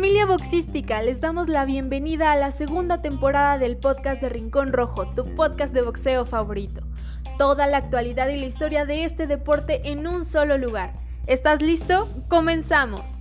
Familia boxística, les damos la bienvenida a la segunda temporada del podcast de Rincón Rojo, tu podcast de boxeo favorito. Toda la actualidad y la historia de este deporte en un solo lugar. ¿Estás listo? Comenzamos.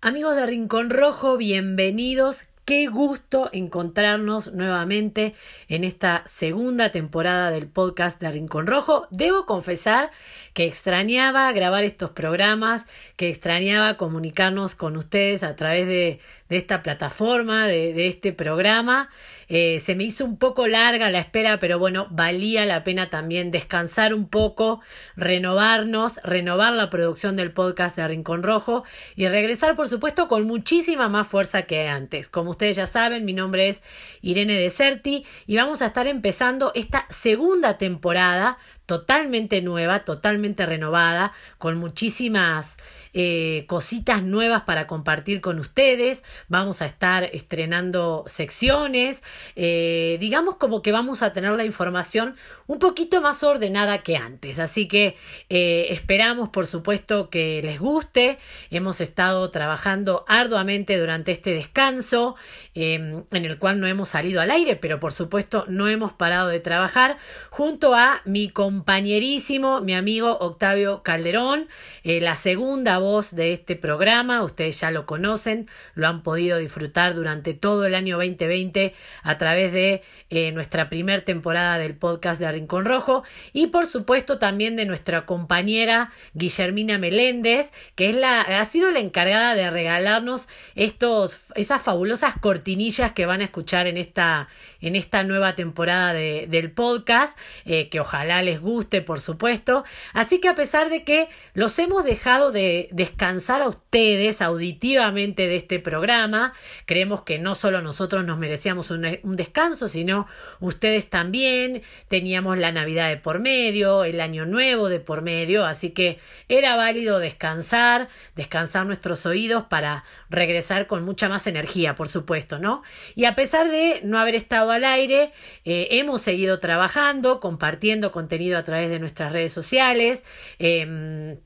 Amigos de Rincón Rojo, bienvenidos. Qué gusto encontrarnos nuevamente en esta segunda temporada del podcast de Rincón Rojo. Debo confesar que extrañaba grabar estos programas, que extrañaba comunicarnos con ustedes a través de, esta plataforma, de, este programa. Eh, se me hizo un poco larga la espera, pero bueno, valía la pena también descansar un poco, renovarnos, renovar la producción del podcast de Rincón Rojo y regresar, por supuesto, con muchísima más fuerza que antes. Como ustedes ya saben, mi nombre es Irene Deserti y vamos a estar empezando esta segunda temporada totalmente nueva, totalmente renovada, con muchísimas eh, cositas nuevas para compartir con ustedes. Vamos a estar estrenando secciones, eh, digamos como que vamos a tener la información un poquito más ordenada que antes. Así que eh, esperamos, por supuesto, que les guste. Hemos estado trabajando arduamente durante este descanso, em, en el cual no hemos salido al aire, pero por supuesto no hemos parado de trabajar junto a mi compañero compañerísimo, mi amigo Octavio Calderón, eh, la segunda voz de este programa, ustedes ya lo conocen, lo han podido disfrutar durante todo el año 2020 a través de eh, nuestra primera temporada del podcast de Rincón Rojo y por supuesto también de nuestra compañera Guillermina Meléndez, que es la, ha sido la encargada de regalarnos estos, esas fabulosas cortinillas que van a escuchar en esta, en esta nueva temporada de, del podcast, eh, que ojalá les guste guste, por supuesto. Así que a pesar de que los hemos dejado de descansar a ustedes auditivamente de este programa, creemos que no solo nosotros nos merecíamos un, descanso, sino ustedes también. Teníamos la Navidad de por medio, el Año Nuevo de por medio, así que era válido descansar, descansar nuestros oídos para regresar con mucha más energía, por supuesto, ¿no? Y a pesar de no haber estado al aire, eh, hemos seguido trabajando, compartiendo contenido a través de nuestras redes sociales. Em,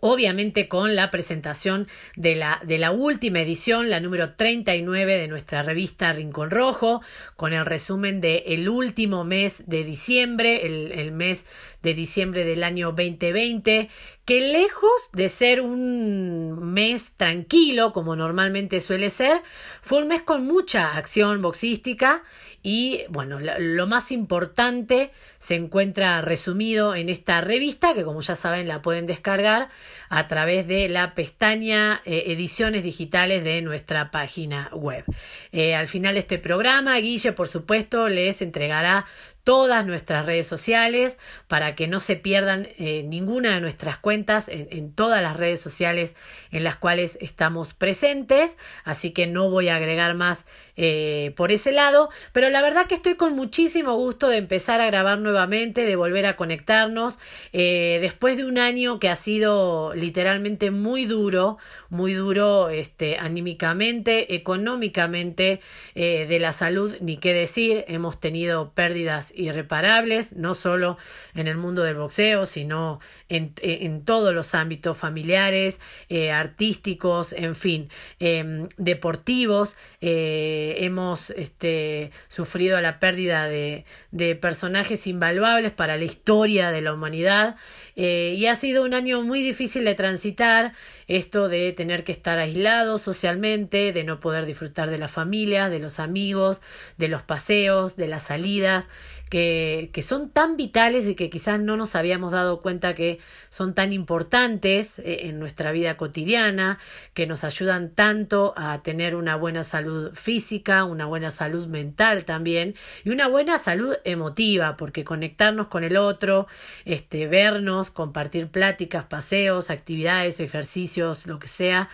obviamente con la presentación de la, de la última edición, la número 39 de nuestra revista Rincón Rojo, con el resumen de el último mes de diciembre, el mes de diciembre del año 2020, que lejos de ser un mes tranquilo, como normalmente suele ser, fue un mes con mucha acción boxística y bueno, lo más importante se encuentra resumido en esta revista que como ya saben la pueden descargar a través de la pestaña eh, ediciones digitales de nuestra página web. Eh, al final de este programa, Guille por supuesto les entregará todas nuestras redes sociales para que no se pierdan eh, ninguna de nuestras cuentas en, todas las redes sociales en las cuales estamos presentes. Así que no voy a agregar más eh, por ese lado. Pero la verdad que estoy con muchísimo gusto de empezar a grabar nuevamente, de volver a conectarnos. Eh, después de un año que ha sido literalmente muy duro, muy duro este, anímicamente, económicamente, de la salud, ni qué decir. Hemos tenido pérdidas irreparables, no solo en el mundo del boxeo, sino en, en todos los ámbitos familiares, eh, artísticos, en fin, em, deportivos. Eh, hemos este, sufrido la pérdida de, de, personajes invaluables para la historia de la humanidad eh, y ha sido un año muy difícil de transitar esto de tener que estar aislados socialmente, de no poder disfrutar de la familia, de los amigos, de los paseos, de las salidas que, que son tan vitales y que quizás no nos habíamos dado cuenta que son tan importantes eh, en nuestra vida cotidiana, que nos ayudan tanto a tener una buena salud física, una buena salud mental también y una buena salud emotiva, porque conectarnos con el otro, este, vernos, compartir pláticas, paseos, actividades, ejercicios, lo que sea,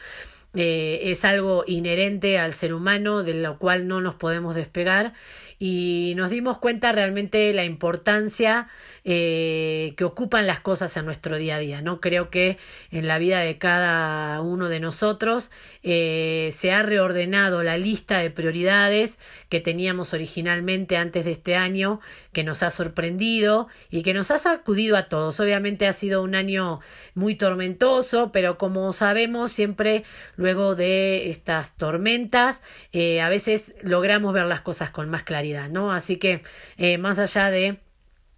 eh, es algo inherente al ser humano, de lo cual no nos podemos despegar y nos dimos cuenta realmente la importancia eh, que ocupan las cosas en nuestro día a día. ¿no? Creo que en la vida de cada uno de nosotros eh, se ha reordenado la lista de prioridades que teníamos originalmente antes de este año, que nos ha sorprendido y que nos ha sacudido a todos. Obviamente ha sido un año muy tormentoso, pero como sabemos, siempre luego de estas tormentas, eh, a veces logramos ver las cosas con más claridad. ¿No? Así que eh, más allá de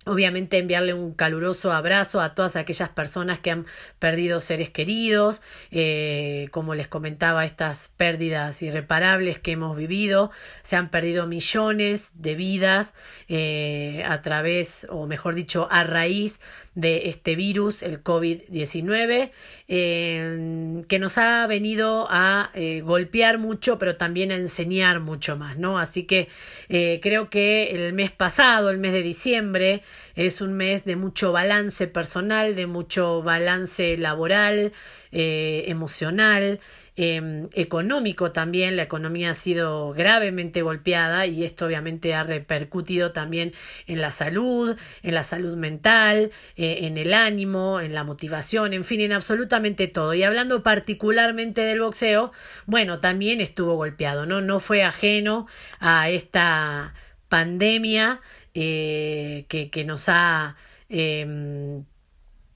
Obviamente enviarle un caluroso abrazo a todas aquellas personas que han perdido seres queridos, eh, como les comentaba, estas pérdidas irreparables que hemos vivido, se han perdido millones de vidas eh, a través, o mejor dicho, a raíz de este virus, el COVID-19, eh, que nos ha venido a golpear mucho, pero también a enseñar mucho más, ¿no? Así que creo que el mes pasado, el mes de diciembre, es un mes de mucho balance personal, de mucho balance laboral, emocional, eh, económico también. La economía ha sido gravemente golpeada y esto obviamente ha repercutido también en la salud, en la salud mental, eh, en el ánimo, en la motivación, en fin, en absolutamente todo. Y hablando particularmente del boxeo, bueno, también estuvo golpeado, ¿no? No fue ajeno a esta pandemia eh, que, que, nos ha em,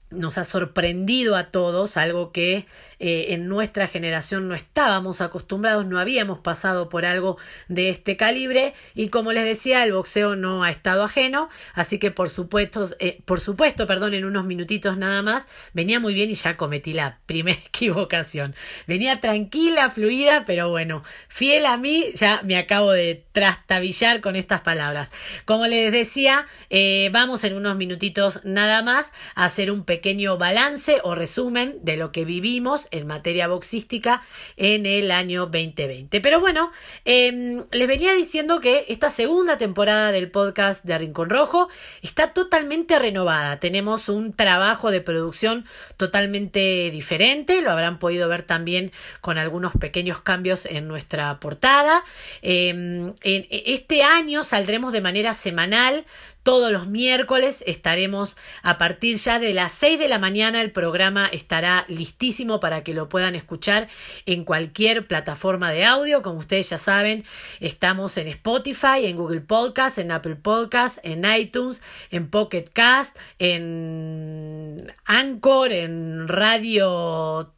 nos ha sorprendido a todos, algo que eh, en nuestra generación no estábamos acostumbrados, no habíamos pasado por algo de este calibre y como les decía, el boxeo no ha estado ajeno, así que por supuesto, eh, por supuesto, perdón, en unos minutitos nada más, venía muy bien y ya cometí la primera equivocación. Venía tranquila, fluida, pero bueno, fiel a mí, ya me acabo de trastabillar con estas palabras. Como les decía, eh, vamos en unos minutitos nada más a hacer un pequeño balance o resumen de lo que vivimos en materia boxística en el año 2020. Pero bueno, em, les venía diciendo que esta segunda temporada del podcast de Rincón Rojo está totalmente renovada. Tenemos un trabajo de producción totalmente diferente, lo habrán podido ver también con algunos pequeños cambios en nuestra portada. Em, en este año saldremos de manera semanal todos los miércoles estaremos a partir ya de las 6 de la mañana. El programa estará listísimo para que lo puedan escuchar en cualquier plataforma de audio. Como ustedes ya saben, estamos en Spotify, en Google Podcast, en Apple Podcast, en iTunes, en Pocket Cast, en Anchor, en Radio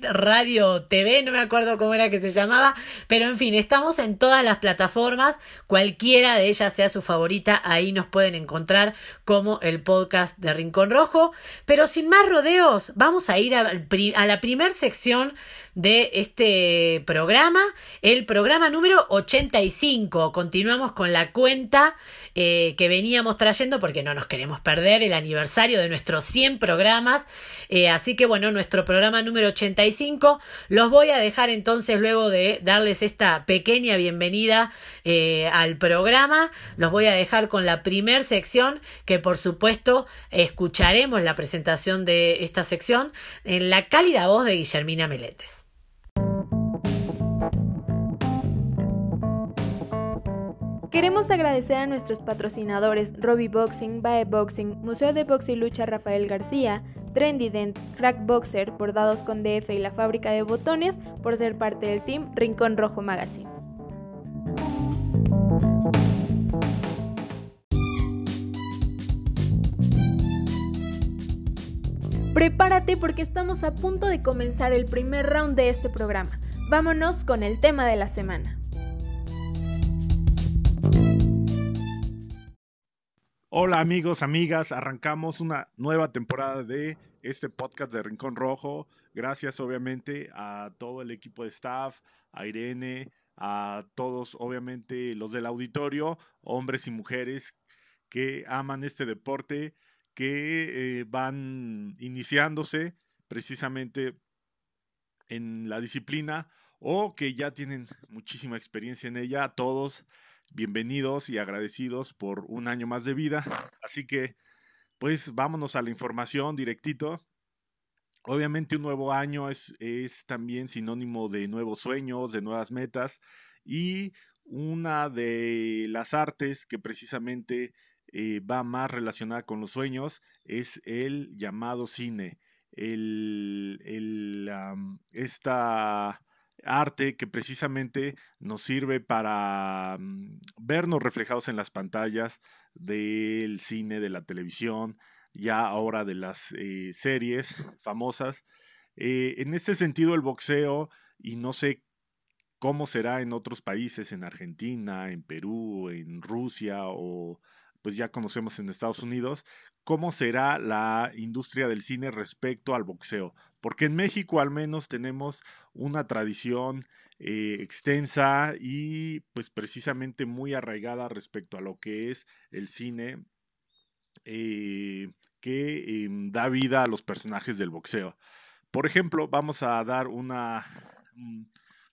Radio TV, no me acuerdo cómo era que se llamaba, pero en fin, estamos en todas las plataformas, cualquiera de ellas sea su favorita, ahí nos pueden encontrar como el podcast de Rincón Rojo, pero sin más rodeos, vamos a ir a, la primer sección de este programa, el programa número 85. Continuamos con la cuenta eh, que veníamos trayendo porque no nos queremos perder el aniversario de nuestros 100 programas. Eh, así que bueno, nuestro programa número 85 los voy a dejar entonces luego de darles esta pequeña bienvenida eh, al programa. Los voy a dejar con la primer sección que por supuesto escucharemos la presentación de esta sección en la cálida voz de Guillermina Meléndez. Queremos agradecer a nuestros patrocinadores Robbie Boxing, Bae Boxing, Museo de Box y Lucha Rafael García, Trendy Dent, Crack Boxer, Bordados con DF y la fábrica de botones por ser parte del team Rincón Rojo Magazine. Prepárate porque estamos a punto de comenzar el primer round de este programa. Vámonos con el tema de la semana. Hola amigos, amigas, arrancamos una nueva temporada de este podcast de Rincón Rojo. Gracias obviamente a todo el equipo de staff, a Irene, a todos obviamente los del auditorio, hombres y mujeres que aman este deporte, que eh, van iniciándose precisamente en la disciplina o que ya tienen muchísima experiencia en ella. A todos bienvenidos y agradecidos por un año más de vida. Así que, pues vámonos a la información directito. Obviamente un nuevo año es, también sinónimo de nuevos sueños, de nuevas metas y una de las artes que precisamente eh, va más relacionada con los sueños es el llamado cine. El, esta arte que precisamente nos sirve para mm, vernos reflejados en las pantallas del cine, de la televisión, ya ahora de las eh, series famosas. Eh, en este sentido, el boxeo, y no sé cómo será en otros países, en Argentina, en Perú, en Rusia o pues ya conocemos en Estados Unidos, cómo será la industria del cine respecto al boxeo. Porque en México al menos tenemos una tradición eh, extensa y pues precisamente muy arraigada respecto a lo que es el cine eh, que em, da vida a los personajes del boxeo. Por ejemplo, vamos a dar una,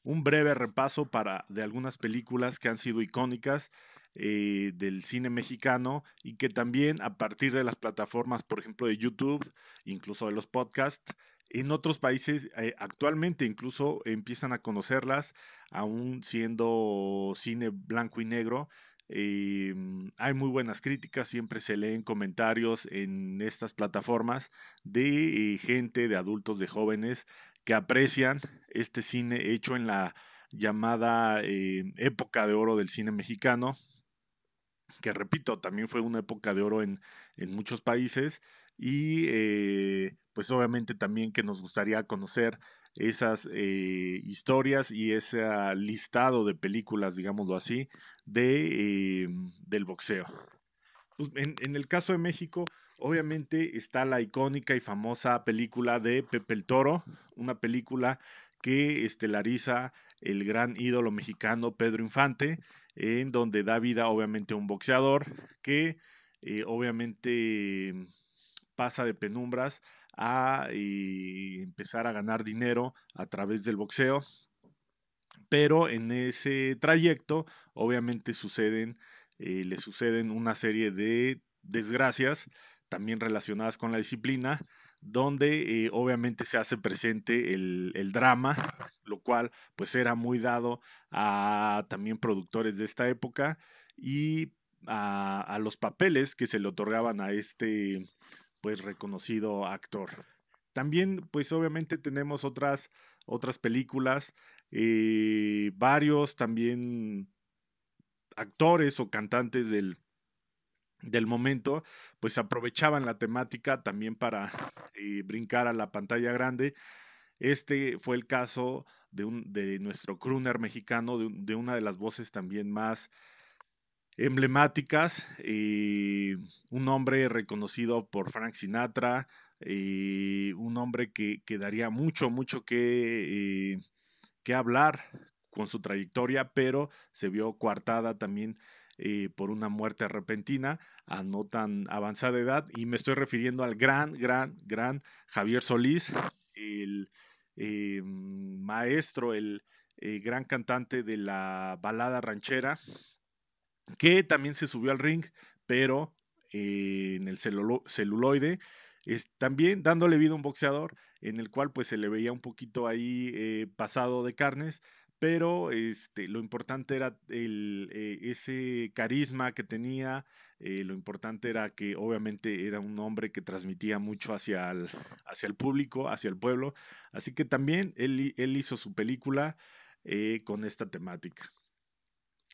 un breve repaso para, de algunas películas que han sido icónicas eh, del cine mexicano y que también a partir de las plataformas, por ejemplo, de YouTube, incluso de los podcasts, en otros países eh, actualmente incluso empiezan a conocerlas, aún siendo cine blanco y negro, eh, hay muy buenas críticas, siempre se leen comentarios en estas plataformas de eh, gente, de adultos, de jóvenes que aprecian este cine hecho en la llamada época de oro del cine mexicano, que repito, también fue una época de oro en, en muchos países y pues obviamente también que nos gustaría conocer esas eh, historias y ese listado de películas, digámoslo así, de, eh, del boxeo. Pues, en, el caso de México, obviamente está la icónica y famosa película de Pepe el Toro, una película que estelariza el gran ídolo mexicano Pedro Infante, en donde da vida obviamente a un boxeador que eh, obviamente pasa de penumbras a eh, empezar a ganar dinero a través del boxeo. Pero en ese trayecto, obviamente suceden, eh, le suceden una serie de desgracias también relacionadas con la disciplina, donde eh, obviamente se hace presente el, drama, lo cual pues era muy dado a también productores de esta época y a, a los papeles que se le otorgaban a este pues reconocido actor. También pues obviamente tenemos otras, otras películas, eh, varios también actores o cantantes del, del momento, pues aprovechaban la temática también para eh, brincar a la pantalla grande. Este fue el caso de, un, de nuestro crooner mexicano, de, de, una de las voces también más emblemáticas. Eh, un hombre reconocido por Frank Sinatra, eh, un hombre que, que, daría mucho, mucho que, eh, que, hablar con su trayectoria, pero se vio coartada también por una muerte repentina a no tan avanzada edad. Y me estoy refiriendo al gran, gran, gran Javier Solís, el maestro, el gran cantante de la balada ranchera, que también se subió al ring, pero eh, en el celuloide, es, también dándole vida a un boxeador en el cual pues se le veía un poquito ahí eh, pasado de carnes, pero este, lo importante era eh, ese carisma que tenía, lo importante era que obviamente era un hombre que transmitía mucho hacia el, público, hacia el pueblo, así que también él, hizo su película con esta temática.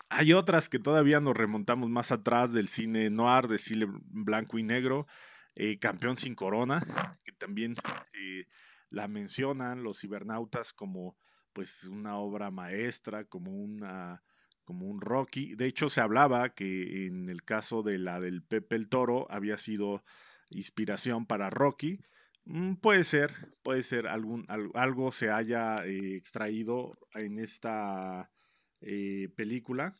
Hay otras que todavía nos remontamos más atrás del cine noir, del cine blanco y negro, eh, Campeón sin Corona, que también eh, la mencionan los cibernautas como pues una obra maestra, como una como un Rocky. De hecho, se hablaba que en el caso de la del Pepe el Toro había sido inspiración para Rocky. Mm, puede ser, puede ser algún algo se haya eh, extraído en esta eh, película.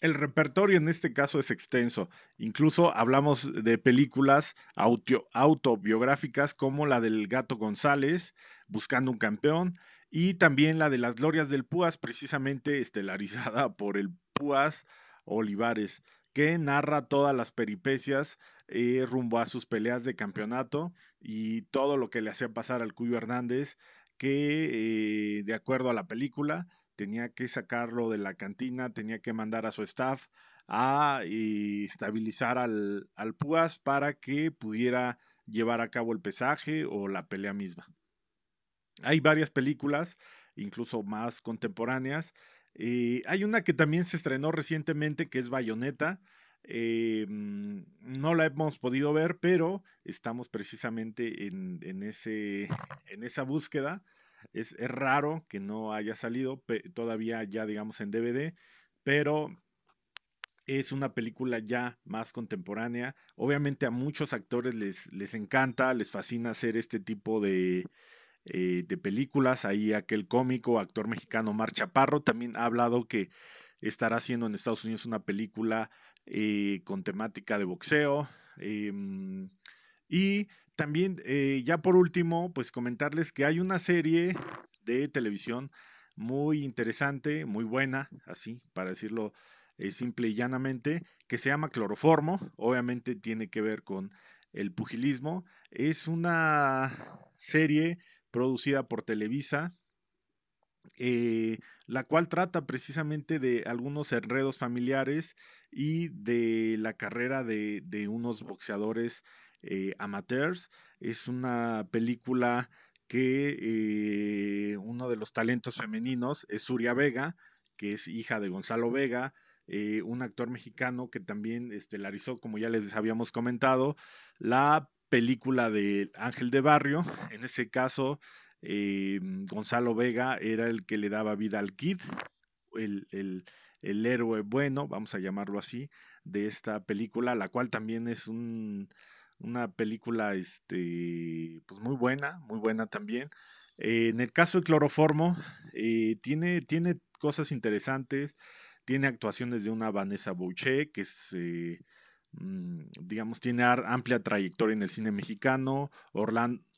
El repertorio en este caso es extenso. Incluso hablamos de películas autobiográficas como la del Gato González, Buscando un Campeón, y también la de las Glorias del Púas, precisamente estelarizada por el Púas Olivares, que narra todas las peripecias eh, rumbo a sus peleas de campeonato y todo lo que le hacía pasar al Cuyo Hernández, que eh, de acuerdo a la película tenía que sacarlo de la cantina, tenía que mandar a su staff a estabilizar al, al Púas para que pudiera llevar a cabo el pesaje o la pelea misma. Hay varias películas, incluso más contemporáneas. Eh, hay una que también se estrenó recientemente, que es Bayonetta. Eh, no la hemos podido ver, pero estamos precisamente en, esa búsqueda. Es, raro que no haya salido todavía ya, digamos, en DVD, pero es una película ya más contemporánea. Obviamente a muchos actores les encanta, les fascina hacer este tipo de, eh, de películas. Ahí aquel cómico, actor mexicano Mar Chaparro, también ha hablado que estará haciendo en Estados Unidos una película eh, con temática de boxeo. Em, y también, eh, ya por último, pues comentarles que hay una serie de televisión muy interesante, muy buena, así, para decirlo simple y llanamente, que se llama Cloroformo. Obviamente tiene que ver con el pugilismo. Es una serie producida por Televisa, eh, la cual trata precisamente de algunos enredos familiares y de la carrera de, unos boxeadores eh, amateurs. Es una película que eh, uno de los talentos femeninos es Suria Vega, que es hija de Gonzalo Vega, un actor mexicano que también estelarizó, como ya les habíamos comentado, la película de Ángel de Barrio. En ese caso, eh, Gonzalo Vega era el que le daba vida al Kid, el, el, héroe bueno, vamos a llamarlo así, de esta película, la cual también es un, una película este, pues muy buena, muy buena también. Eh, en el caso de Cloroformo, eh, tiene, tiene cosas interesantes, tiene actuaciones de una Vanessa Boucher, que es digamos, tiene amplia trayectoria en el cine mexicano.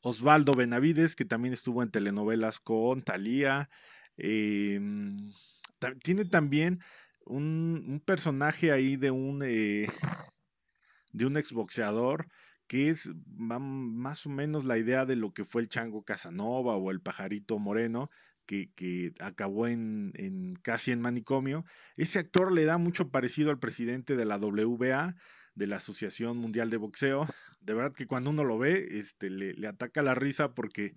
Osvaldo Benavides, que también estuvo en telenovelas con Talía. Em, tiene también un, personaje ahí de un, eh, de un exboxeador que es más o menos la idea de lo que fue el Chango Casanova o el Pajarito Moreno, que, acabó en, en, casi en manicomio. Ese actor le da mucho parecido al presidente de la WBA, de la Asociación Mundial de Boxeo. De verdad que cuando uno lo ve, este, le, ataca la risa porque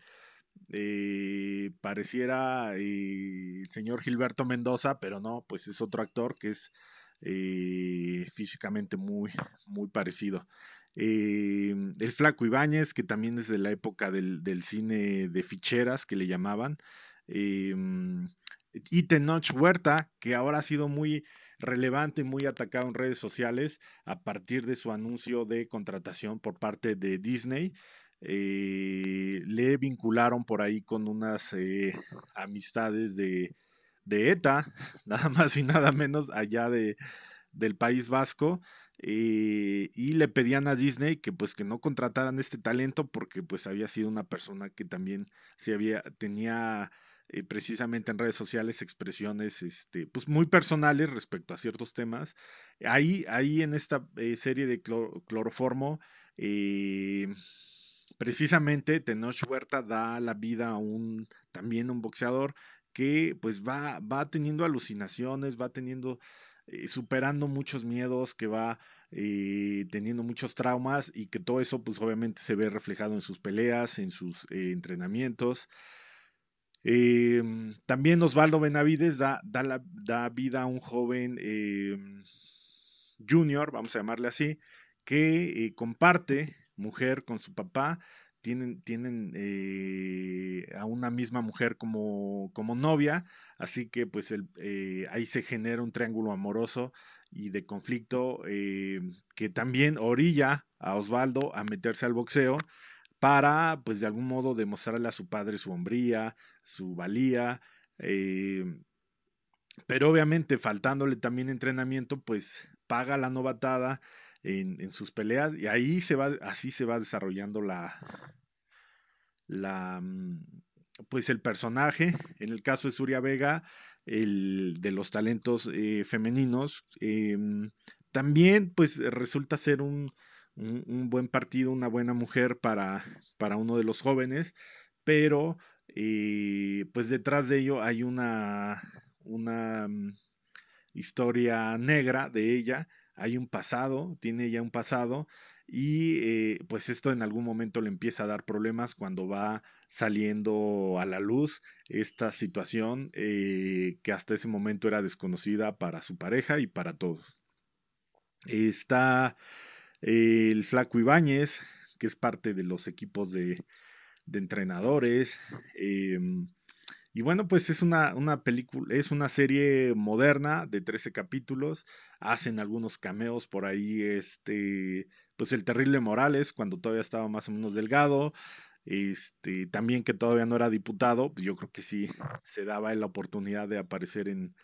eh, pareciera eh, el señor Gilberto Mendoza, pero no, pues es otro actor que es eh, físicamente muy, muy parecido. el Flaco Ibáñez, que también es de la época del, del cine de ficheras que le llamaban. y Tenoch Huerta, que ahora ha sido muy relevante y muy atacado en redes sociales a partir de su anuncio de contratación por parte de Disney. Eh, le vincularon por ahí con unas eh, amistades de, ETA, nada más y nada menos allá de, del País Vasco. Eh, y le pedían a Disney que pues que no contrataran este talento porque pues había sido una persona que también se había tenía eh, precisamente en redes sociales expresiones este, pues muy personales respecto a ciertos temas. Ahí, ahí en esta eh, serie de cloroformo, eh, precisamente Tenoch Huerta da la vida a un también un boxeador que pues va, va teniendo alucinaciones, va teniendo, superando muchos miedos, que va teniendo muchos traumas y que todo eso pues obviamente se ve reflejado en sus peleas, en sus entrenamientos. Eh, también Osvaldo Benavides da, da, vida a un joven eh, junior, vamos a llamarle así, que eh, comparte mujer con su papá, tienen, tienen a una misma mujer como, novia, así que pues el, ahí se genera un triángulo amoroso y de conflicto que también orilla a Osvaldo a meterse al boxeo para, pues de algún modo, demostrarle a su padre su hombría, su valía, eh, pero obviamente faltándole también entrenamiento, pues paga la novatada en, en, sus peleas y ahí se va, así se va desarrollando la, la, mm, pues el personaje, en el caso de Suria Vega, el de los talentos eh, femeninos, em, también pues resulta ser un, un, buen partido, una buena mujer para, para uno de los jóvenes, pero eh, pues detrás de ello hay una, una mm, historia negra de ella, hay un pasado, tiene ella un pasado y eh, pues esto en algún momento le empieza a dar problemas cuando va saliendo a la luz esta situación eh, que hasta ese momento era desconocida para su pareja y para todos. Está el Flaco Ibáñez, que es parte de los equipos de, entrenadores. Em, y bueno, pues es una, una, película, es una serie moderna de 13 capítulos. Hacen algunos cameos por ahí, este, pues el terrible Morales, cuando todavía estaba más o menos delgado. Este, también que todavía no era diputado, pues yo creo que sí se daba la oportunidad de aparecer en,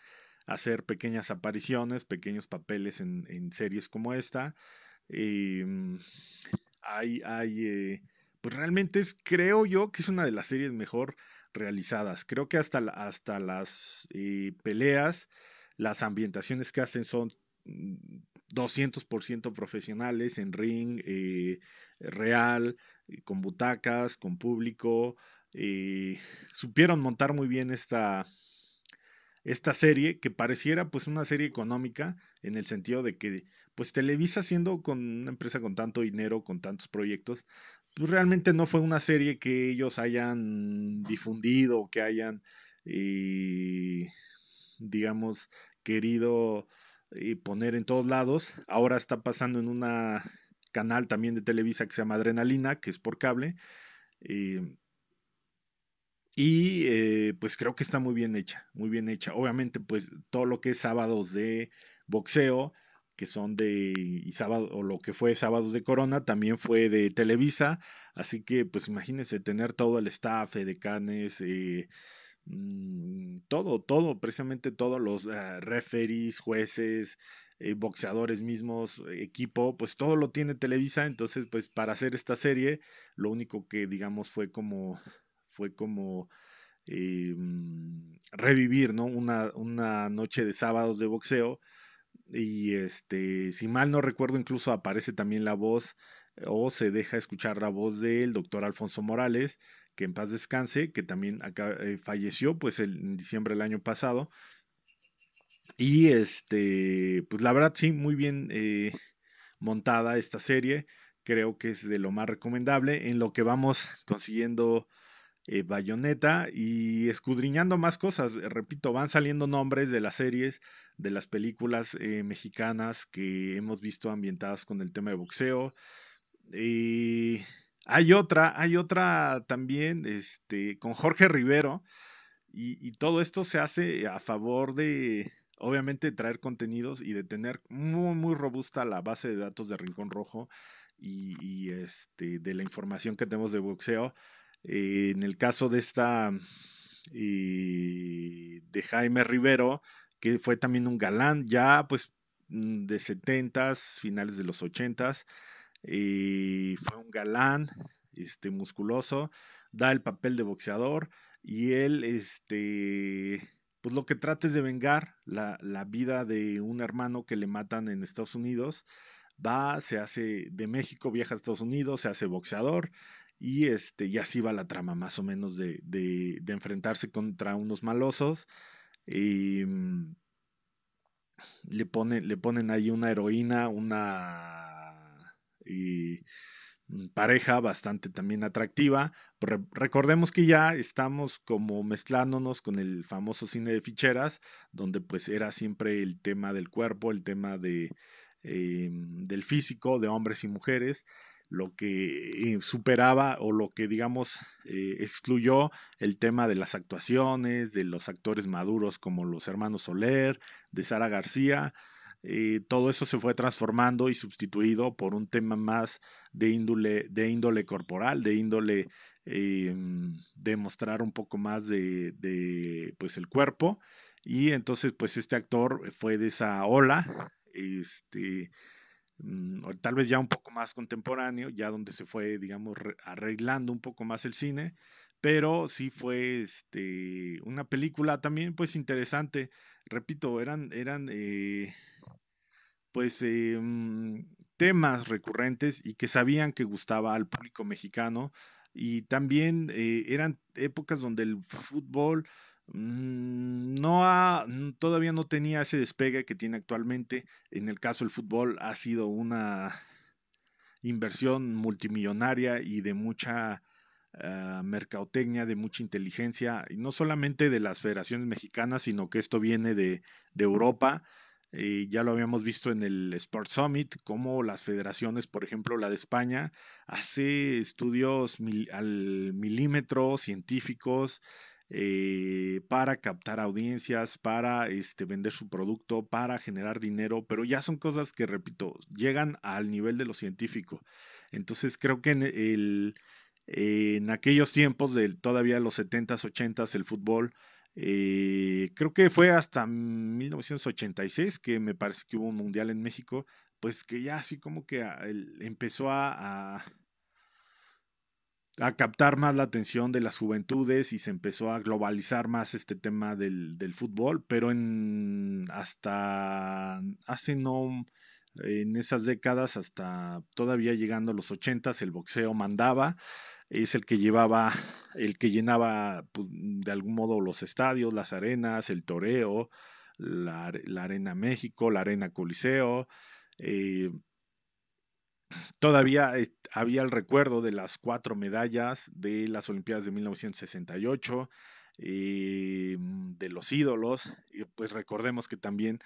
hacer pequeñas apariciones, pequeños papeles en, en series como esta. Em, hay, hay eh, pues realmente es, creo yo que es una de las series mejor realizadas. Creo que hasta, hasta las eh, peleas, las ambientaciones que hacen son 200% mm, profesionales en ring, eh, real, con butacas, con público. supieron montar muy bien esta, esta serie que pareciera pues una serie económica en el sentido de que pues Televisa siendo con una empresa con tanto dinero, con tantos proyectos, pues realmente no fue una serie que ellos hayan difundido, que hayan, eh, digamos, querido eh, poner en todos lados. Ahora está pasando en una canal también de Televisa que se llama Adrenalina, que es por cable. Eh, y eh, pues creo que está muy bien hecha, muy bien hecha. Obviamente, pues todo lo que es sábados de boxeo, que son de y sábado o lo que fue sábados de Corona también fue de Televisa, así que pues imagínense tener todo el staff, de canes, eh, mm, todo, todo, precisamente todos los uh, referees, jueces, eh, boxeadores mismos, equipo, pues todo lo tiene Televisa, entonces pues para hacer esta serie lo único que digamos fue como fue como eh, revivir, ¿no? Una, una noche de sábados de boxeo. Y este, si mal no recuerdo, incluso aparece también la voz o se deja escuchar la voz del doctor Alfonso Morales, que en paz descanse, que también acá, eh, falleció pues en diciembre del año pasado. Y este, pues la verdad sí, muy bien eh, montada esta serie. Creo que es de lo más recomendable en lo que vamos consiguiendo eh, Bayonetta y escudriñando más cosas. Repito, van saliendo nombres de las series, de las películas eh, mexicanas que hemos visto ambientadas con el tema de boxeo. Hay otra, hay otra también, este, con Jorge Rivero. Y, todo esto se hace a favor de, obviamente, traer contenidos y de tener muy, muy robusta la base de datos de Rincón Rojo y, y este, de la información que tenemos de boxeo eh, en el caso de esta, de Jaime Rivero, que fue también un galán, ya pues mm, de 70 finales de los 80s, eh, fue un galán, este, musculoso, da el papel de boxeador y él, este, pues lo que trata es de vengar la vida de un hermano que le matan en Estados Unidos, va, se hace de México, viaja a Estados Unidos, se hace boxeador, y este y así va la trama más o menos de, de, enfrentarse contra unos malosos y mm, le ponen le ponen ahí una heroína una y, mm, pareja bastante también atractiva. Recordemos que ya estamos como mezclándonos con el famoso cine de ficheras donde pues era siempre el tema del cuerpo el tema de eh, del físico de hombres y mujeres lo que eh, superaba o lo que digamos eh, excluyó el tema de las actuaciones, de los actores maduros como los hermanos Soler, de Sara García, eh, todo eso se fue transformando y sustituido por un tema más de índole, de índole corporal, de índole de mostrar un poco más de, de, pues el cuerpo. Y entonces pues este actor fue de esa ola este Mm, tal vez ya un poco más contemporáneo, ya donde se fue, digamos, arreglando un poco más el cine, pero sí fue este, una película también pues interesante, repito, eran, eran eh, pues em, temas recurrentes y que sabían que gustaba al público mexicano y también eh, eran épocas donde el fútbol mm, no ha, todavía no tenía ese despegue que tiene actualmente. En el caso del fútbol ha sido una inversión multimillonaria y de mucha uh, mercadotecnia, de mucha inteligencia, y no solamente de las federaciones mexicanas, sino que esto viene de, Europa. Eh, ya lo habíamos visto en el Sport Summit, como las federaciones, por ejemplo, la de España, hace estudios al milímetro científicos eh, para captar audiencias, para este, vender su producto, para generar dinero, pero ya son cosas que, repito, llegan al nivel de lo científico. Entonces creo que en, el, en aquellos tiempos, de todavía los 70s, 80s, el fútbol eh, creo que fue hasta 1986 que me parece que hubo un mundial en México, pues que ya así como que empezó a, a, captar más la atención de las juventudes y se empezó a globalizar más este tema del, del fútbol, pero en hasta hace no en esas décadas hasta todavía llegando a los 80 el boxeo mandaba es el que llevaba, el que llenaba pues, de algún modo los estadios, las arenas, el toreo, la, Arena México, la Arena Coliseo. Eh, todavía había el recuerdo de las cuatro medallas de las Olimpiadas de 1968, eh, de los ídolos, y pues recordemos que también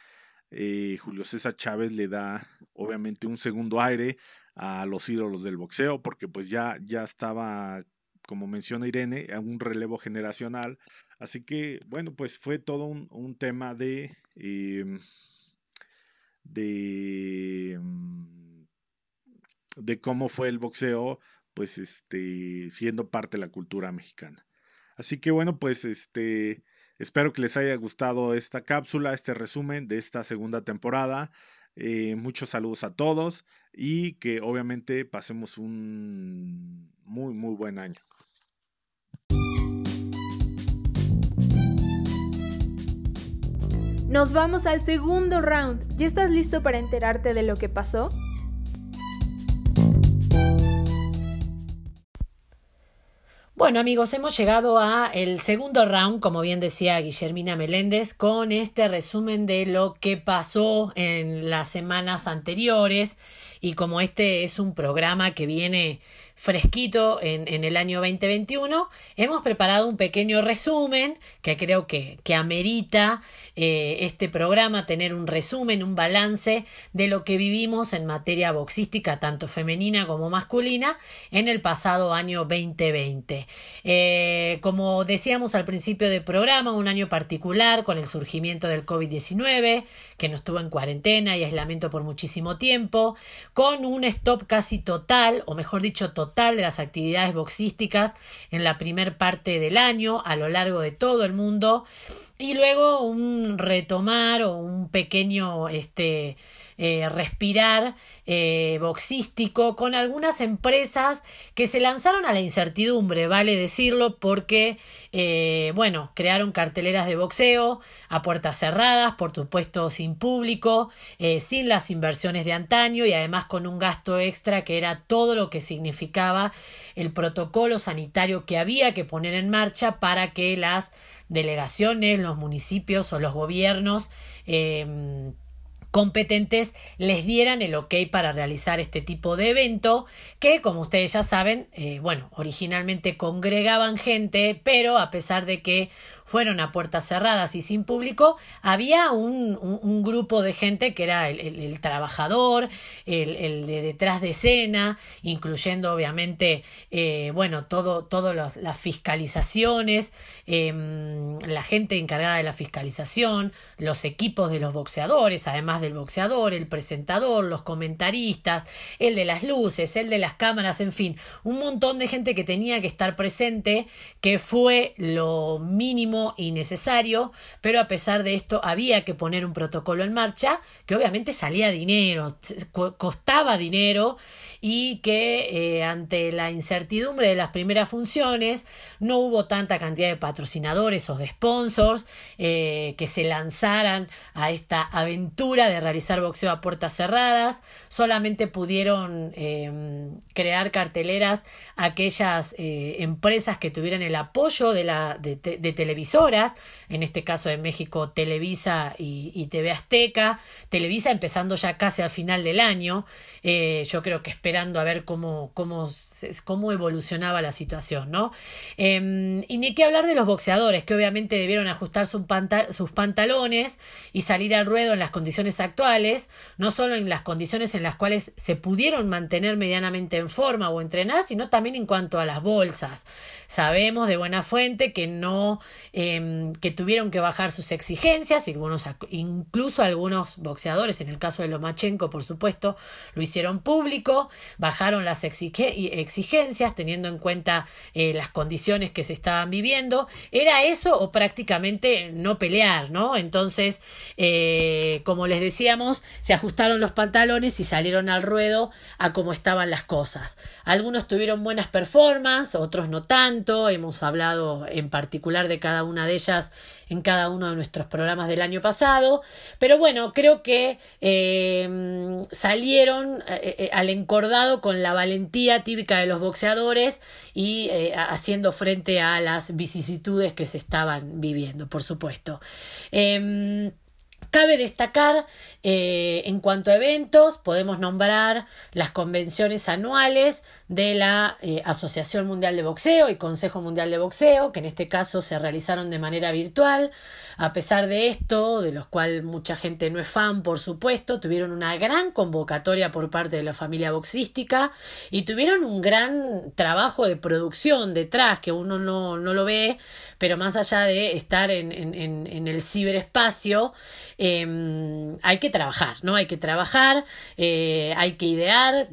eh, Julio César Chávez le da obviamente un segundo aire a los ídolos del boxeo, porque pues ya, ya estaba, como menciona Irene, a un relevo generacional. Así que, bueno, pues fue todo un, tema de, em, de, mm, de cómo fue el boxeo, pues este, siendo parte de la cultura mexicana. Así que bueno, pues este, espero que les haya gustado esta cápsula, este resumen de esta segunda temporada. Eh, muchos saludos a todos y que obviamente pasemos un muy, muy buen año. Nos vamos al segundo round. ¿Ya estás listo para enterarte de lo que pasó? Bueno amigos, hemos llegado a el segundo round, como bien decía Guillermina Meléndez, con este resumen de lo que pasó en las semanas anteriores y como este es un programa que viene fresquito en, en, el año 2021, hemos preparado un pequeño resumen que creo que, que amerita eh, este programa tener un resumen, un balance de lo que vivimos en materia boxística, tanto femenina como masculina, en el pasado año 2020. Eh, como decíamos al principio del programa, un año particular con el surgimiento del COVID-19, que nos tuvo en cuarentena y aislamiento por muchísimo tiempo, con un stop casi total, o mejor dicho, total de las actividades boxísticas en la primer parte del año a lo largo de todo el mundo. Y luego un retomar o un pequeño este eh, respirar eh, boxístico con algunas empresas que se lanzaron a la incertidumbre, vale decirlo, porque, eh, bueno, crearon carteleras de boxeo a puertas cerradas, por supuesto sin público, sin las inversiones de antaño y además con un gasto extra que era todo lo que significaba el protocolo sanitario que había que poner en marcha para que las delegaciones, los municipios o los gobiernos competentes les dieran el ok para realizar este tipo de evento que como ustedes ya saben eh, bueno originalmente congregaban gente pero a pesar de que fueron a puertas cerradas y sin público, había un, un, grupo de gente que era el, el, trabajador, el, el, de detrás de escena, incluyendo obviamente, eh, bueno, todo, todo las fiscalizaciones, eh, la gente encargada de la fiscalización, los equipos de los boxeadores, además del boxeador, el presentador, los comentaristas, el de las luces, el de las cámaras, en fin, un montón de gente que tenía que estar presente, que fue lo mínimo como innecesario, pero a pesar de esto había que poner un protocolo en marcha que obviamente salía dinero, costaba dinero y que eh, ante la incertidumbre de las primeras funciones no hubo tanta cantidad de patrocinadores o de sponsors eh, que se lanzaran a esta aventura de realizar boxeo a puertas cerradas, solamente pudieron eh, crear carteleras aquellas empresas que tuvieran el apoyo de, la, de, televisoras, en este caso de México Televisa y, y, TV Azteca, Televisa empezando ya casi al final del año, yo creo que esperando a ver cómo, cómo, cómo evolucionaba la situación, ¿no? Em, y ni qué hablar de los boxeadores, que obviamente debieron ajustar sus pantalones y salir al ruedo en las condiciones actuales, no solo en las condiciones en las cuales se pudieron mantener medianamente en forma o entrenar, sino también en cuanto a las bolsas. Sabemos de buena fuente que no, em, que tuvieron que bajar sus exigencias, y incluso algunos boxeadores, en el caso de Lomachenko, por supuesto, lo hicieron público, bajaron las exigencias teniendo en cuenta eh, las condiciones que se estaban viviendo. ¿Era eso o prácticamente no pelear, no? Entonces, eh, como les decíamos, se ajustaron los pantalones y salieron al ruedo a cómo estaban las cosas. Algunos tuvieron buenas performances, otros no tanto. Hemos hablado en particular de cada una de ellas en cada uno de nuestros programas del año pasado. Pero bueno, creo que eh, salieron eh, eh, al encordado con la valentía típica de los boxeadores y haciendo frente a las vicisitudes que se estaban viviendo, por supuesto. Cabe destacar, eh, en cuanto a eventos, podemos nombrar las convenciones anuales de la eh, Asociación Mundial de Boxeo y Consejo Mundial de Boxeo, que en este caso se realizaron de manera virtual. A pesar de esto, de los cuales mucha gente no es fan, por supuesto, tuvieron una gran convocatoria por parte de la familia boxística y tuvieron un gran trabajo de producción detrás, que uno no, no lo ve, pero más allá de estar en, en, en el ciberespacio, eh, hay que trabajar, ¿no? Hay que trabajar, eh, hay que idear,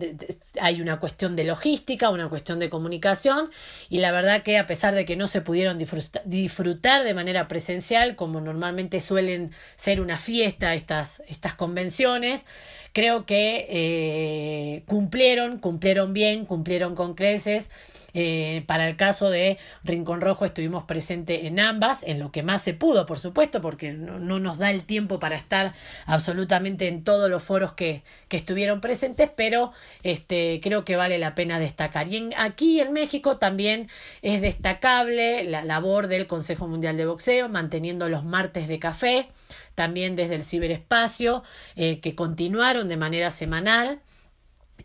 hay una cuestión de logística, una cuestión de comunicación y la verdad que a pesar de que no se pudieron disfrutar de manera presencial, como normalmente suelen ser una fiesta estas, estas convenciones, creo que eh, cumplieron, cumplieron bien, cumplieron con creces eh, para el caso de Rincón Rojo estuvimos presentes en ambas, en lo que más se pudo, por supuesto, porque no, nos da el tiempo para estar absolutamente en todos los foros que, estuvieron presentes, pero este, creo que vale la pena destacar. Y aquí en México también es destacable la labor del Consejo Mundial de Boxeo, manteniendo los martes de café, también desde el ciberespacio, eh, que continuaron de manera semanal.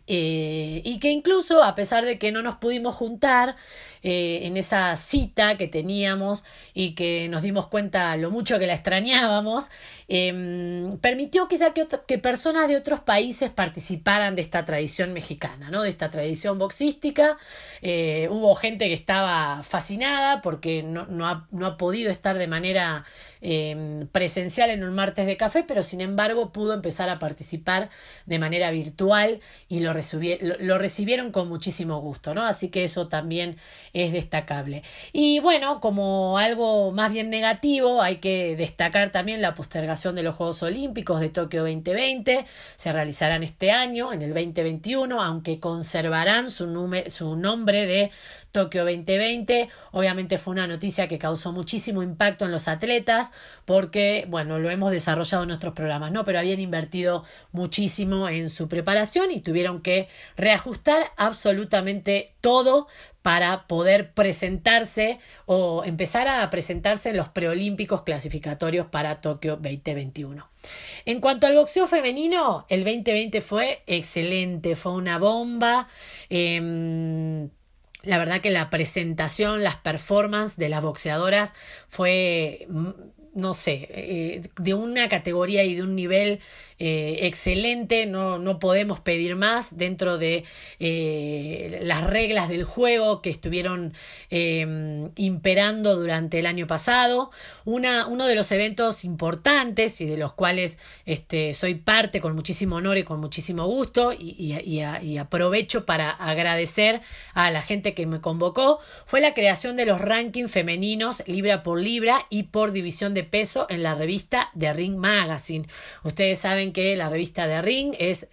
Eh, y que incluso a pesar de que no nos pudimos juntar eh, en esa cita que teníamos y que nos dimos cuenta lo mucho que la extrañábamos, em, permitió quizá que, que, personas de otros países participaran de esta tradición mexicana, ¿no? de esta tradición boxística. Eh, hubo gente que estaba fascinada porque no, no, ha, no ha podido estar de manera em, presencial en un martes de café, pero sin embargo pudo empezar a participar de manera virtual y lo, lo, recibieron con muchísimo gusto, ¿no? Así que eso también es destacable. Y bueno, como algo más bien negativo, hay que destacar también la postergación de los Juegos Olímpicos de Tokio 2020. Se realizarán este año, en el 2021, aunque conservarán su, su nombre de Tokio 2020. Obviamente fue una noticia que causó muchísimo impacto en los atletas porque, bueno, lo hemos desarrollado en nuestros programas, ¿no? Pero habían invertido muchísimo en su preparación y tuvieron que reajustar absolutamente todo para poder presentarse o empezar a presentarse en los preolímpicos clasificatorios para Tokio 2021. En cuanto al boxeo femenino, el 2020 fue excelente, fue una bomba. Em, la verdad que la presentación, las performances de las boxeadoras fue no sé, eh, de una categoría y de un nivel eh, excelente, no, no, podemos pedir más dentro de eh, las reglas del juego que estuvieron imperando durante el año pasado. Una, uno de los eventos importantes y de los cuales este, soy parte con muchísimo honor y con muchísimo gusto y, y aprovecho para agradecer a la gente que me convocó fue la creación de los rankings femeninos libra por libra y por división de peso en la revista The Ring Magazine. Ustedes saben que la revista The Ring es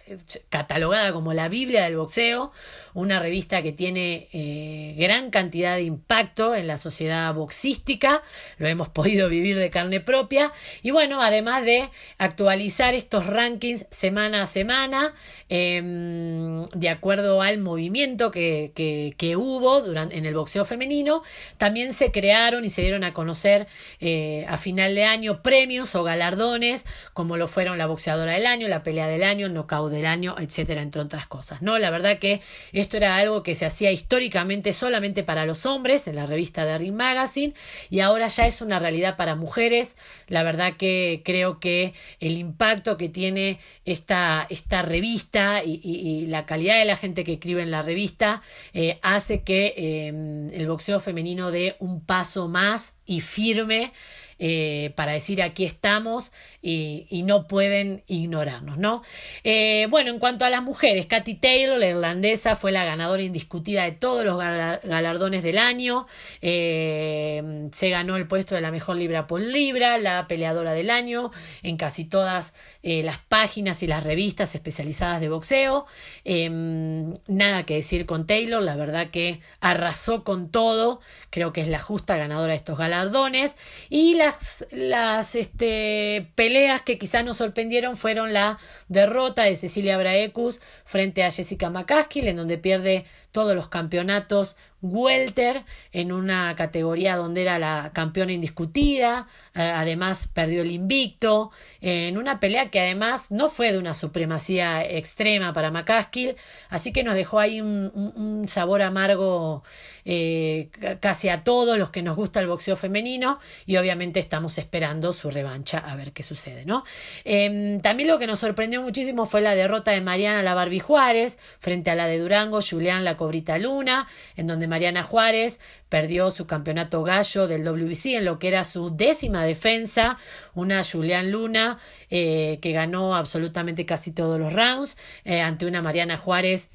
catalogada como la Biblia del boxeo, una revista que tiene eh, gran cantidad de impacto en la sociedad boxística, lo hemos podido vivir de carne propia, y bueno, además de actualizar estos rankings semana a semana, em, de acuerdo al movimiento que, que, hubo durante, en el boxeo femenino, también se crearon y se dieron a conocer eh, a final de año premios o galardones, como lo fueron la boxeadora del año, la pelea del año, el knockout del año, etcétera, entre otras cosas. ¿no? La verdad que esto era algo que se hacía históricamente solamente para los hombres en la revista de Ring Magazine y ahora ya es una realidad para mujeres. La verdad que creo que el impacto que tiene esta, esta revista y, la calidad de la gente que escribe en la revista eh, hace que eh, el boxeo femenino dé un paso más y firme eh, para decir aquí estamos y, no pueden ignorarnos, ¿no? Eh, bueno, en cuanto a las mujeres, Katy Taylor, la irlandesa, fue la ganadora indiscutida de todos los galardones del año, eh, se ganó el puesto de la mejor libra por libra, la peleadora del año en casi todas las páginas y las revistas especializadas de boxeo, nada que decir con Taylor, la verdad que arrasó con todo, creo que es la justa ganadora de estos galardones. Y la las, este, peleas que quizás nos sorprendieron fueron la derrota de Cecilia Braecus frente a Jessica McCaskill, en donde pierde todos los campeonatos welter en una categoría donde era la campeona indiscutida, eh, además perdió el invicto, en una pelea que además no fue de una supremacía extrema para McCaskill, así que nos dejó ahí un, sabor amargo eh, casi a todos los que nos gusta el boxeo femenino y obviamente estamos esperando su revancha a ver qué sucede, ¿no? Em, también lo que nos sorprendió muchísimo fue la derrota de Mariana La Barbie Juárez frente a la de Durango, Julián La Cobrita Luna, en donde Mariana Juárez perdió su campeonato gallo del WBC en lo que era su décima defensa, una Julián Luna eh, que ganó absolutamente casi todos los rounds eh, ante una Mariana Juárez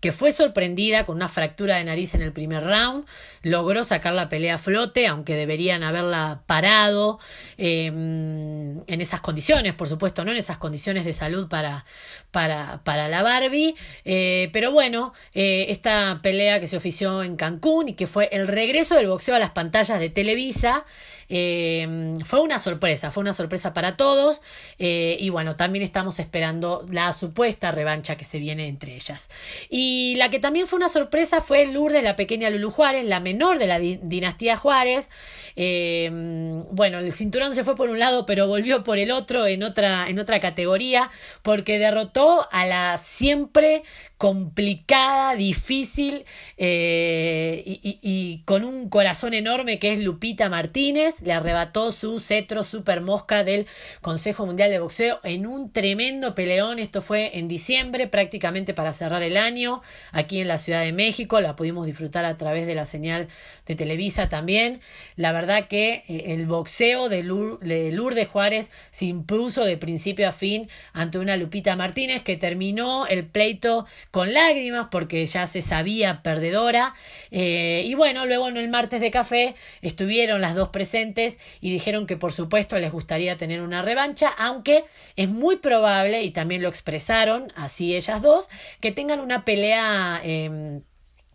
que fue sorprendida con una fractura de nariz en el primer round, logró sacar la pelea a flote, aunque deberían haberla parado em, en esas condiciones, por supuesto, no en esas condiciones de salud para, para, para la Barbie, eh, pero bueno, eh, esta pelea que se ofició en Cancún y que fue el regreso del boxeo a las pantallas de Televisa, eh, fue una sorpresa, fue una sorpresa para todos eh, y bueno, también estamos esperando la supuesta revancha que se viene entre ellas. Y la que también fue una sorpresa fue Lourdes, la pequeña Lulu Juárez, la menor de la dinastía Juárez. Eh, bueno, el cinturón se fue por un lado, pero volvió por el otro en otra, en otra categoría, porque derrotó a la siempre complicada, difícil eh, y, con un corazón enorme que es Lupita Martínez. Le arrebató su cetro super mosca del Consejo Mundial de Boxeo en un tremendo peleón. Esto fue en diciembre, prácticamente para cerrar el año, aquí en la Ciudad de México. La pudimos disfrutar a través de la señal de Televisa también. La verdad que eh, el boxeo de, de Lourdes Juárez se impuso de principio a fin ante una Lupita Martínez que terminó el pleito con lágrimas porque ya se sabía perdedora. Eh, y bueno, luego en el martes de café estuvieron las dos presentes y dijeron que por supuesto les gustaría tener una revancha, aunque es muy probable, y también lo expresaron así ellas dos, que tengan una pelea. Em,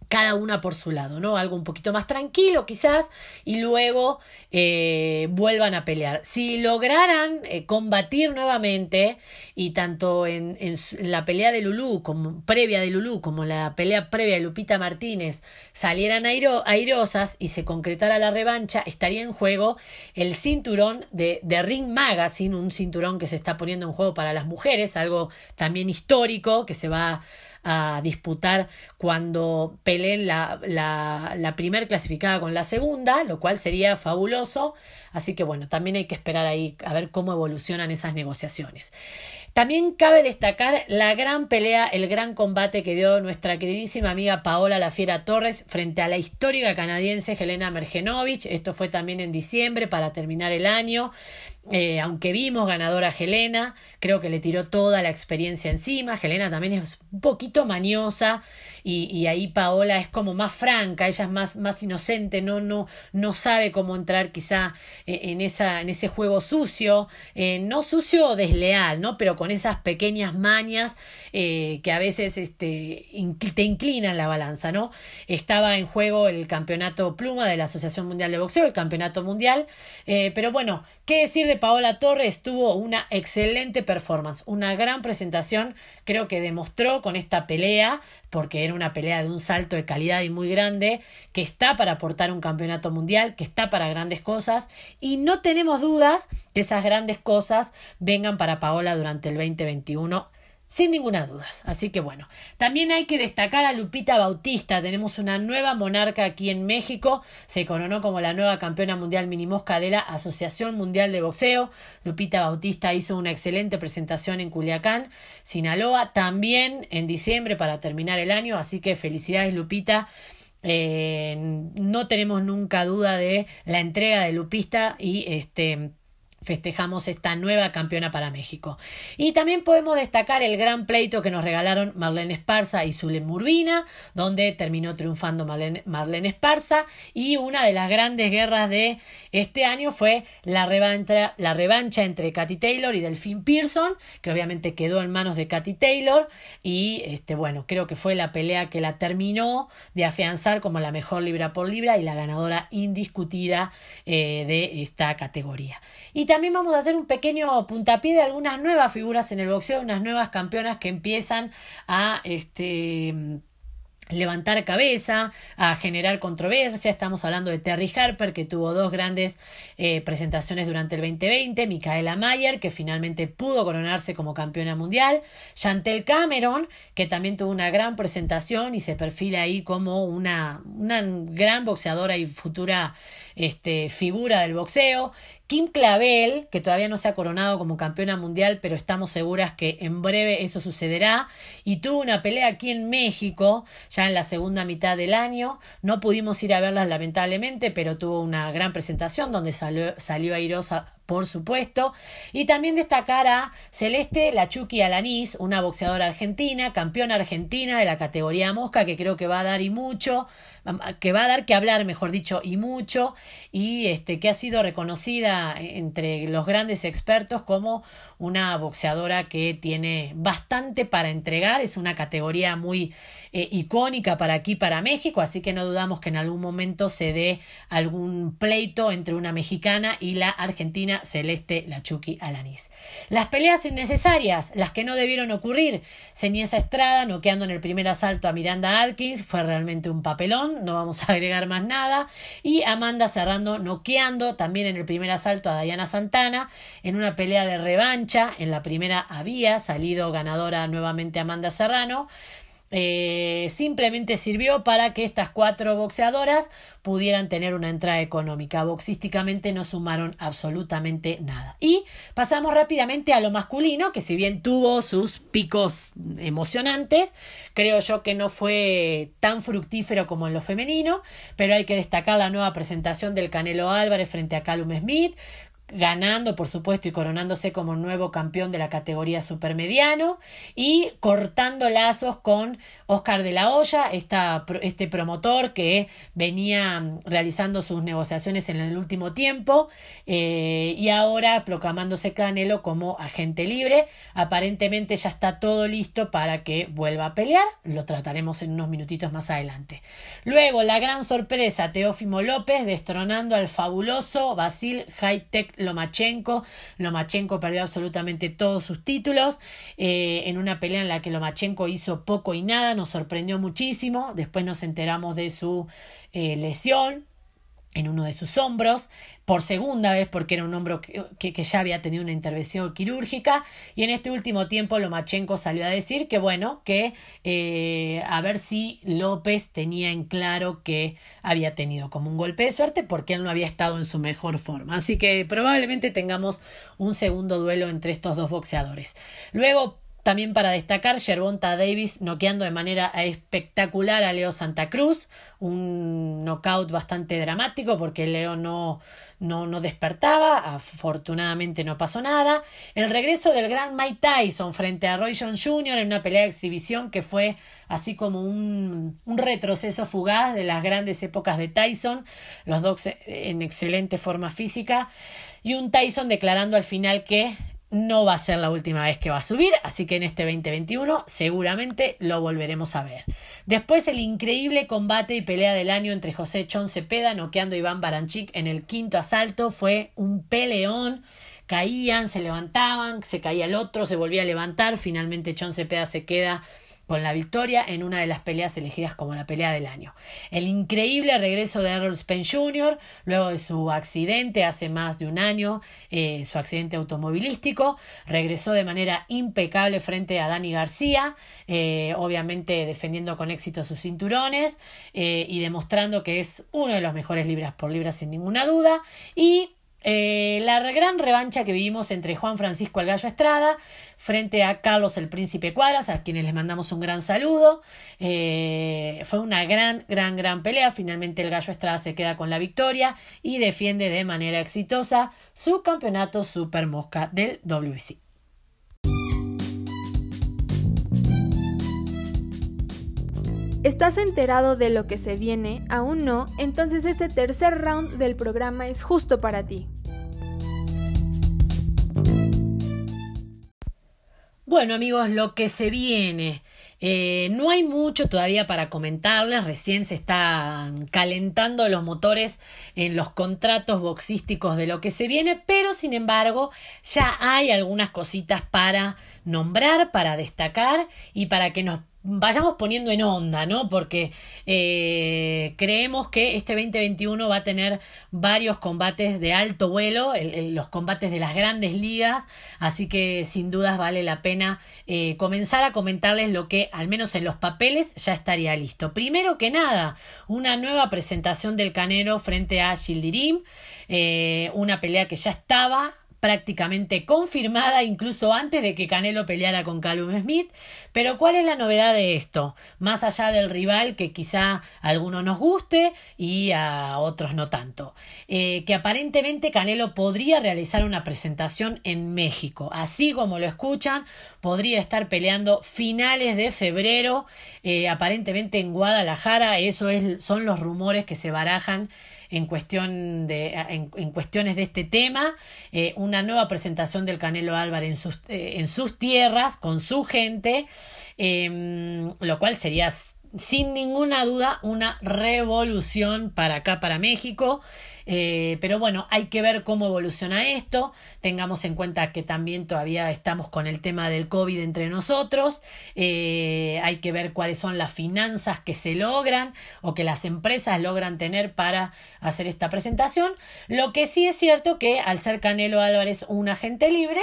cada una por su lado, ¿no? Algo un poquito más tranquilo quizás y luego eh, vuelvan a pelear. Si lograran eh, combatir nuevamente y tanto en, en, la pelea de Lulú como previa de Lulú como la pelea previa de Lupita Martínez salieran airosas y se concretara la revancha, estaría en juego el cinturón de, de Ring Magazine, un cinturón que se está poniendo en juego para las mujeres, algo también histórico que se va a disputar cuando peleen la, la, la clasificada con la segunda, lo cual sería fabuloso. Así que bueno, también hay que esperar ahí a ver cómo evolucionan esas negociaciones. También cabe destacar la gran pelea, el gran combate que dio nuestra queridísima amiga Paola La Fiera Torres frente a la histórica canadiense Helena Mergenovich. Esto fue también en diciembre para terminar el año. Eh, aunque vimos ganadora a Helena, creo que le tiró toda la experiencia encima. Helena también es un poquito maniosa y, ahí Paola es como más franca, ella es más, más inocente, no, no, no sabe cómo entrar quizá eh, en, esa, en ese juego sucio, eh, no sucio o desleal, ¿no? pero con esas pequeñas mañas que a veces este, te inclinan la balanza. ¿no? Estaba en juego el campeonato pluma de la Asociación Mundial de Boxeo, el campeonato mundial, pero bueno, ¿qué decir de Paola Torres tuvo una excelente performance, una gran presentación, creo que demostró con esta pelea, porque era una pelea de un salto de calidad y muy grande, que está para aportar un campeonato mundial, que está para grandes cosas, y no tenemos dudas que esas grandes cosas vengan para Paola durante el 2021 sin ninguna duda. Así que bueno, también hay que destacar a Lupita Bautista. Tenemos una nueva monarca aquí en México. Se coronó como la nueva campeona mundial minimosca de la Asociación Mundial de Boxeo. Lupita Bautista hizo una excelente presentación en Culiacán, Sinaloa, también en diciembre para terminar el año. Así que felicidades Lupita. Eh, no tenemos nunca duda de la entrega de Lupista y este festejamos esta nueva campeona para México. Y también podemos destacar el gran pleito que nos regalaron Marlene Esparza y Zulem Murbina, donde terminó triunfando Marlene, Esparza. Y una de las grandes guerras de este año fue la revancha, la revancha entre Katy Taylor y Delphine Pearson, que obviamente quedó en manos de Katy Taylor. Y este, bueno, creo que fue la pelea que la terminó de afianzar como la mejor libra por libra y la ganadora indiscutida eh, de esta categoría. Y también vamos a hacer un pequeño puntapié de algunas nuevas figuras en el boxeo, unas nuevas campeonas que empiezan a este levantar cabeza, a generar controversia. Estamos hablando de Terry Harper, que tuvo dos grandes eh, presentaciones durante el 2020, Micaela Mayer, que finalmente pudo coronarse como campeona mundial, Chantel Cameron, que también tuvo una gran presentación y se perfila ahí como una, una gran boxeadora y futura este, figura del boxeo, Kim Clavel, que todavía no se ha coronado como campeona mundial, pero estamos seguras que en breve eso sucederá. Y tuvo una pelea aquí en México, ya en la segunda mitad del año. No pudimos ir a verla lamentablemente, pero tuvo una gran presentación donde salió, salió airosa por supuesto. Y también destacar a Celeste Lachuki Alanís, una boxeadora argentina, campeona argentina de la categoría mosca, que creo que va a dar y mucho, que va a dar que hablar, mejor dicho, y mucho, y este, que ha sido reconocida entre los grandes expertos como una boxeadora que tiene bastante para entregar, es una categoría muy eh, icónica para aquí, para México, así que no dudamos que en algún momento se dé algún pleito entre una mexicana y la argentina Celeste Lachuki Alanis. Las peleas innecesarias, las que no debieron ocurrir, Ceniesa Estrada noqueando en el primer asalto a Miranda Atkins, fue realmente un papelón, no vamos a agregar más nada, y Amanda cerrando noqueando también en el primer asalto a Diana Santana en una pelea de revancha, en la primera había salido ganadora nuevamente Amanda Serrano, eh, simplemente sirvió para que estas cuatro boxeadoras pudieran tener una entrada económica. Boxísticamente no sumaron absolutamente nada. Y pasamos rápidamente a lo masculino, que si bien tuvo sus picos emocionantes, creo yo que no fue tan fructífero como en lo femenino, pero hay que destacar la nueva presentación del Canelo Álvarez frente a Callum Smith, ganando, por supuesto, y coronándose como nuevo campeón de la categoría supermediano y cortando lazos con Oscar de la Hoya, esta, este promotor que venía realizando sus negociaciones en el último tiempo eh, y ahora proclamándose Canelo como agente libre. Aparentemente ya está todo listo para que vuelva a pelear, lo trataremos en unos minutitos más adelante. Luego, la gran sorpresa, Teófimo López destronando al fabuloso Basil Hightech Lomachenko. Lomachenko perdió absolutamente todos sus títulos eh, en una pelea en la que Lomachenko hizo poco y nada, nos sorprendió muchísimo. Después nos enteramos de su eh, lesión en uno de sus hombros, por segunda vez porque era un hombro que, que, ya había tenido una intervención quirúrgica y en este último tiempo Lomachenko salió a decir que bueno, que eh, a ver si López tenía en claro que había tenido como un golpe de suerte porque él no había estado en su mejor forma. Así que probablemente tengamos un segundo duelo entre estos dos boxeadores. Luego también para destacar, Gervonta Davis noqueando de manera espectacular a Leo Santa Cruz, un knockout bastante dramático porque Leo no, no, no despertaba, afortunadamente no pasó nada. El regreso del gran Mike Tyson frente a Roy Jones Jr. en una pelea de exhibición que fue así como un, un retroceso fugaz de las grandes épocas de Tyson, los dos en excelente forma física, y un Tyson declarando al final que no va a ser la última vez que va a subir, así que en este 2021 seguramente lo volveremos a ver. Después el increíble combate y pelea del año entre José Chon Cepeda noqueando a Iván Baranchik en el quinto asalto fue un peleón. Caían, se levantaban, se caía el otro, se volvía a levantar, finalmente Chon Cepeda se queda con la victoria en una de las peleas elegidas como la pelea del año. El increíble regreso de Errol Spence Jr. luego de su accidente hace más de un año, eh, su accidente automovilístico, regresó de manera impecable frente a Dani García, eh, obviamente defendiendo con éxito sus cinturones eh, y demostrando que es uno de los mejores libras por libras sin ninguna duda y eh, la gran revancha que vivimos entre Juan Francisco el Gallo Estrada frente a Carlos el Príncipe Cuadras, a quienes les mandamos un gran saludo. Eh, fue una gran, gran, gran pelea. Finalmente el Gallo Estrada se queda con la victoria y defiende de manera exitosa su campeonato Super Mosca del WC. ¿Estás enterado de lo que se viene? ¿Aún no? Entonces este tercer round del programa es justo para ti. Bueno amigos, lo que se viene. Eh, no hay mucho todavía para comentarles, recién se están calentando los motores en los contratos boxísticos de lo que se viene, pero sin embargo ya hay algunas cositas para nombrar, para destacar y para que nos vayamos poniendo en onda, ¿no? Porque eh, creemos que este 2021 va a tener varios combates de alto vuelo, los combates de las grandes ligas, así que sin dudas vale la pena eh, comenzar a comentarles lo que, al menos en los papeles, ya estaría listo. Primero que nada, una nueva presentación del Canero frente a Gildirim, eh, una pelea que ya estaba prácticamente confirmada incluso antes de que Canelo peleara con Callum Smith. Pero ¿cuál es la novedad de esto? Más allá del rival que quizá a algunos nos guste y a otros no tanto. Eh, que aparentemente Canelo podría realizar una presentación en México. Así como lo escuchan, podría estar peleando finales de febrero, eh, aparentemente en Guadalajara. Eso es, son los rumores que se barajan en, cuestión de, en, cuestiones de este tema, eh, una nueva presentación del Canelo Álvarez en sus, eh, en sus tierras, con su gente, em, lo cual sería sin ninguna duda una revolución para acá, para México. Eh, pero bueno, hay que ver cómo evoluciona esto. Tengamos en cuenta que también todavía estamos con el tema del COVID entre nosotros. Eh, hay que ver cuáles son las finanzas que se logran o que las empresas logran tener para hacer esta presentación. Lo que sí es cierto que al ser Canelo Álvarez un agente libre,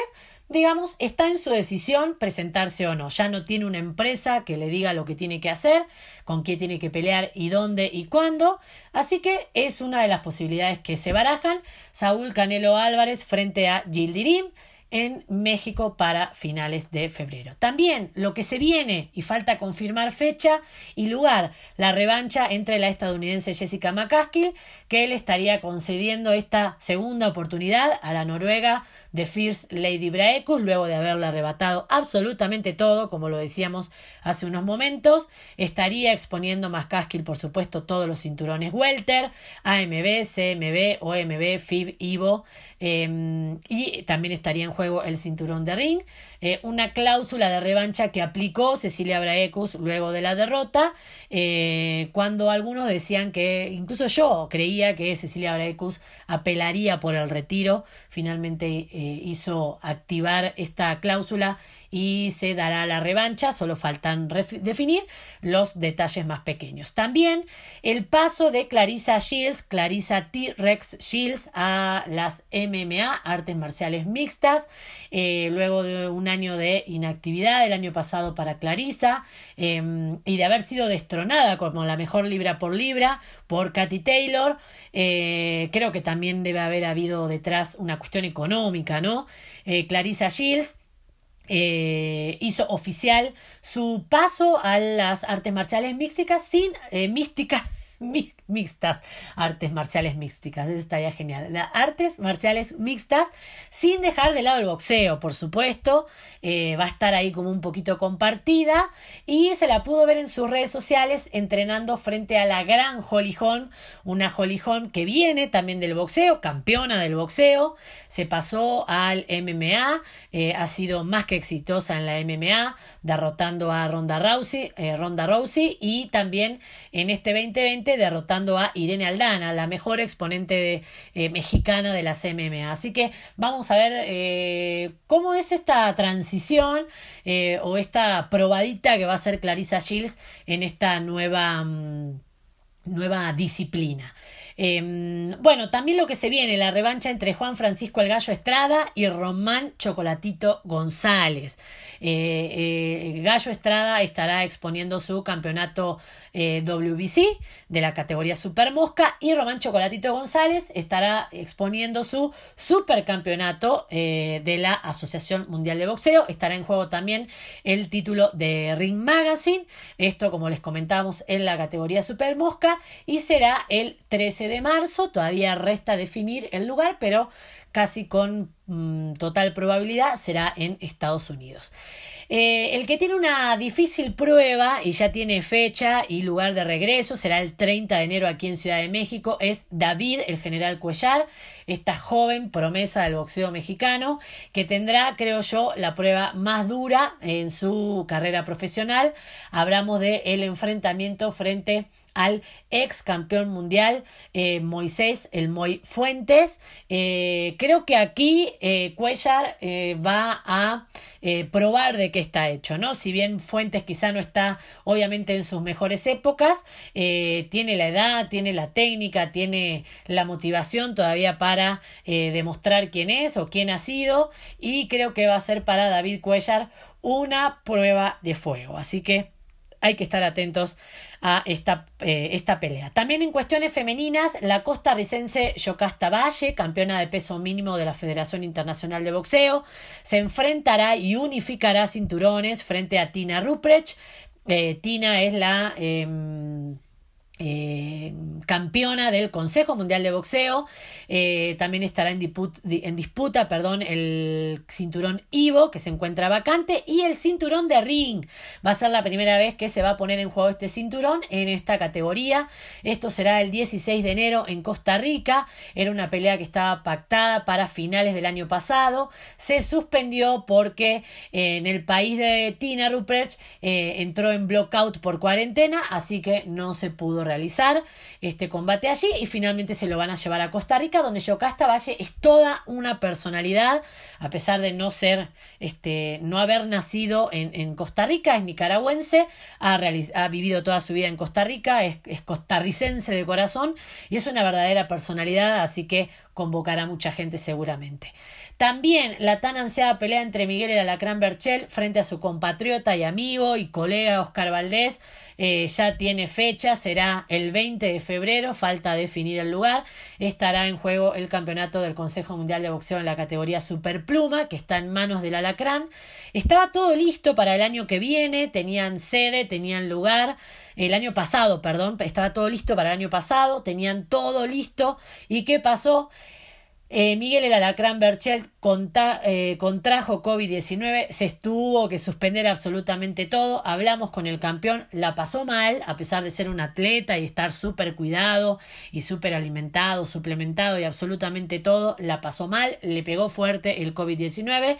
digamos, está en su decisión presentarse o no. Ya no tiene una empresa que le diga lo que tiene que hacer, con qué tiene que pelear y dónde y cuándo. Así que es una de las posibilidades que se barajan. Saúl Canelo Álvarez frente a Gildirim en México para finales de febrero. También lo que se viene y falta confirmar fecha y lugar, la revancha entre la estadounidense Jessica McCaskill, que él estaría concediendo esta segunda oportunidad a la noruega de First Lady Braecus, luego de haberle arrebatado absolutamente todo, como lo decíamos hace unos momentos. Estaría exponiendo McCaskill, por supuesto, todos los cinturones Welter, AMB, CMB, OMB, FIB, IVO, em, y también estaría en juego el cinturón de ring. eh, una cláusula de revancha que aplicó Cecilia Braecus luego de la derrota, eh, cuando algunos decían que, incluso yo creía que Cecilia Braecus apelaría por el retiro, finalmente hizo activar esta cláusula y se dará la revancha, solo faltan definir los detalles más pequeños. También el paso de Clarissa Shields, Clarissa T-Rex Shields a las MMA, artes marciales mixtas, eh, luego de un año de inactividad el año pasado para Clarissa em, y de haber sido destronada como la mejor libra por libra por Katy Taylor. Eh, creo que también debe haber habido detrás una cuestión económica, ¿no? Eh, Clarissa Shields eh, hizo oficial su paso a las artes marciales místicas sin eh, mística mixtas, artes marciales mixtas, eso estaría genial. artes marciales mixtas, sin dejar de lado el boxeo, por supuesto, eh, va a estar ahí como un poquito compartida y se la pudo ver en sus redes sociales entrenando frente a la gran Holm, una Holm que viene también del boxeo, campeona del boxeo, se pasó al MMA, eh, ha sido más que exitosa en la MMA, derrotando a Ronda Rousey, eh, Ronda Rousey y también en este 2020 derrotando a Irene Aldana, la mejor exponente eh, mexicana de las MMA. Así que vamos a ver eh, cómo es esta transición eh, o esta probadita que va a hacer Clarissa Shields en esta nueva, mm, nueva disciplina. Em, bueno, también lo que se viene, la revancha entre Juan Francisco el Gallo Estrada y Román Chocolatito González. Eh, eh, Gallo Estrada estará exponiendo su campeonato eh, WBC de la categoría Super Mosca y Román Chocolatito González estará exponiendo su supercampeonato de la Asociación Mundial de Boxeo. Estará en juego también el título de Ring Magazine. Esto, como les comentábamos, en la categoría Super Mosca y será el 13 de marzo, todavía resta definir el lugar, pero casi con mm, total probabilidad será en Estados Unidos. Eh, el que tiene una difícil prueba y ya tiene fecha y lugar de regreso, será el 30 de enero aquí en Ciudad de México, es David, el general Cuellar, esta joven promesa del boxeo mexicano, que tendrá, creo yo, la prueba más dura en su carrera profesional. Hablamos de el enfrentamiento frente al ex campeón mundial eh, Moisés el Moy Fuentes. Eh, creo que aquí eh, Cuellar va a probar de qué está hecho, ¿no? Si bien Fuentes quizá no está obviamente en sus mejores épocas, tiene la edad, tiene la técnica, tiene la motivación todavía para demostrar quién es o quién ha sido y creo que va a ser para David Cuellar una prueba de fuego. Así que hay que estar atentos a esta, eh, esta pelea. También en cuestiones femeninas, la costarricense Yocasta Valle, campeona de peso mínimo de la Federación Internacional de Boxeo, se enfrentará y unificará cinturones frente a Tina Ruprecht. Eh, Tina es la em, eh, campeona del Consejo Mundial de Boxeo. Eh, también estará en, disputa perdón, el cinturón Ivo, que se encuentra vacante, y el cinturón de Ring. Va a ser la primera vez que se va a poner en juego este cinturón en esta categoría. Esto será el 16 de enero en Costa Rica. Era una pelea que estaba pactada para finales del año pasado. Se suspendió porque eh, en el país de Tina Ruprecht entró en blockout por cuarentena, así que no se pudo realizar este combate allí y finalmente se lo van a llevar a Costa Rica donde Yocasta Valle es toda una personalidad a pesar de no ser este no haber nacido en, Costa Rica es nicaragüense ha, ha, vivido toda su vida en Costa Rica es, es costarricense de corazón y es una verdadera personalidad así que convocará mucha gente seguramente también la tan ansiada pelea entre Miguel el Alacrán Berchel frente a su compatriota y amigo y colega Oscar Valdés eh, ya tiene fecha, será el 20 de febrero, falta definir el lugar. Estará en juego el campeonato del Consejo Mundial de Boxeo en la categoría Superpluma, que está en manos del Alacrán. Estaba todo listo para el año que viene, tenían sede, tenían lugar. El año pasado, perdón, estaba todo listo para el año pasado, tenían todo listo. ¿Y qué pasó? Eh, Miguel el Alacrán Berchelt eh, contrajo COVID-19, se estuvo que suspender absolutamente todo. Hablamos con el campeón, la pasó mal, a pesar de ser un atleta y estar súper cuidado y súper alimentado, suplementado y absolutamente todo, la pasó mal, le pegó fuerte el COVID-19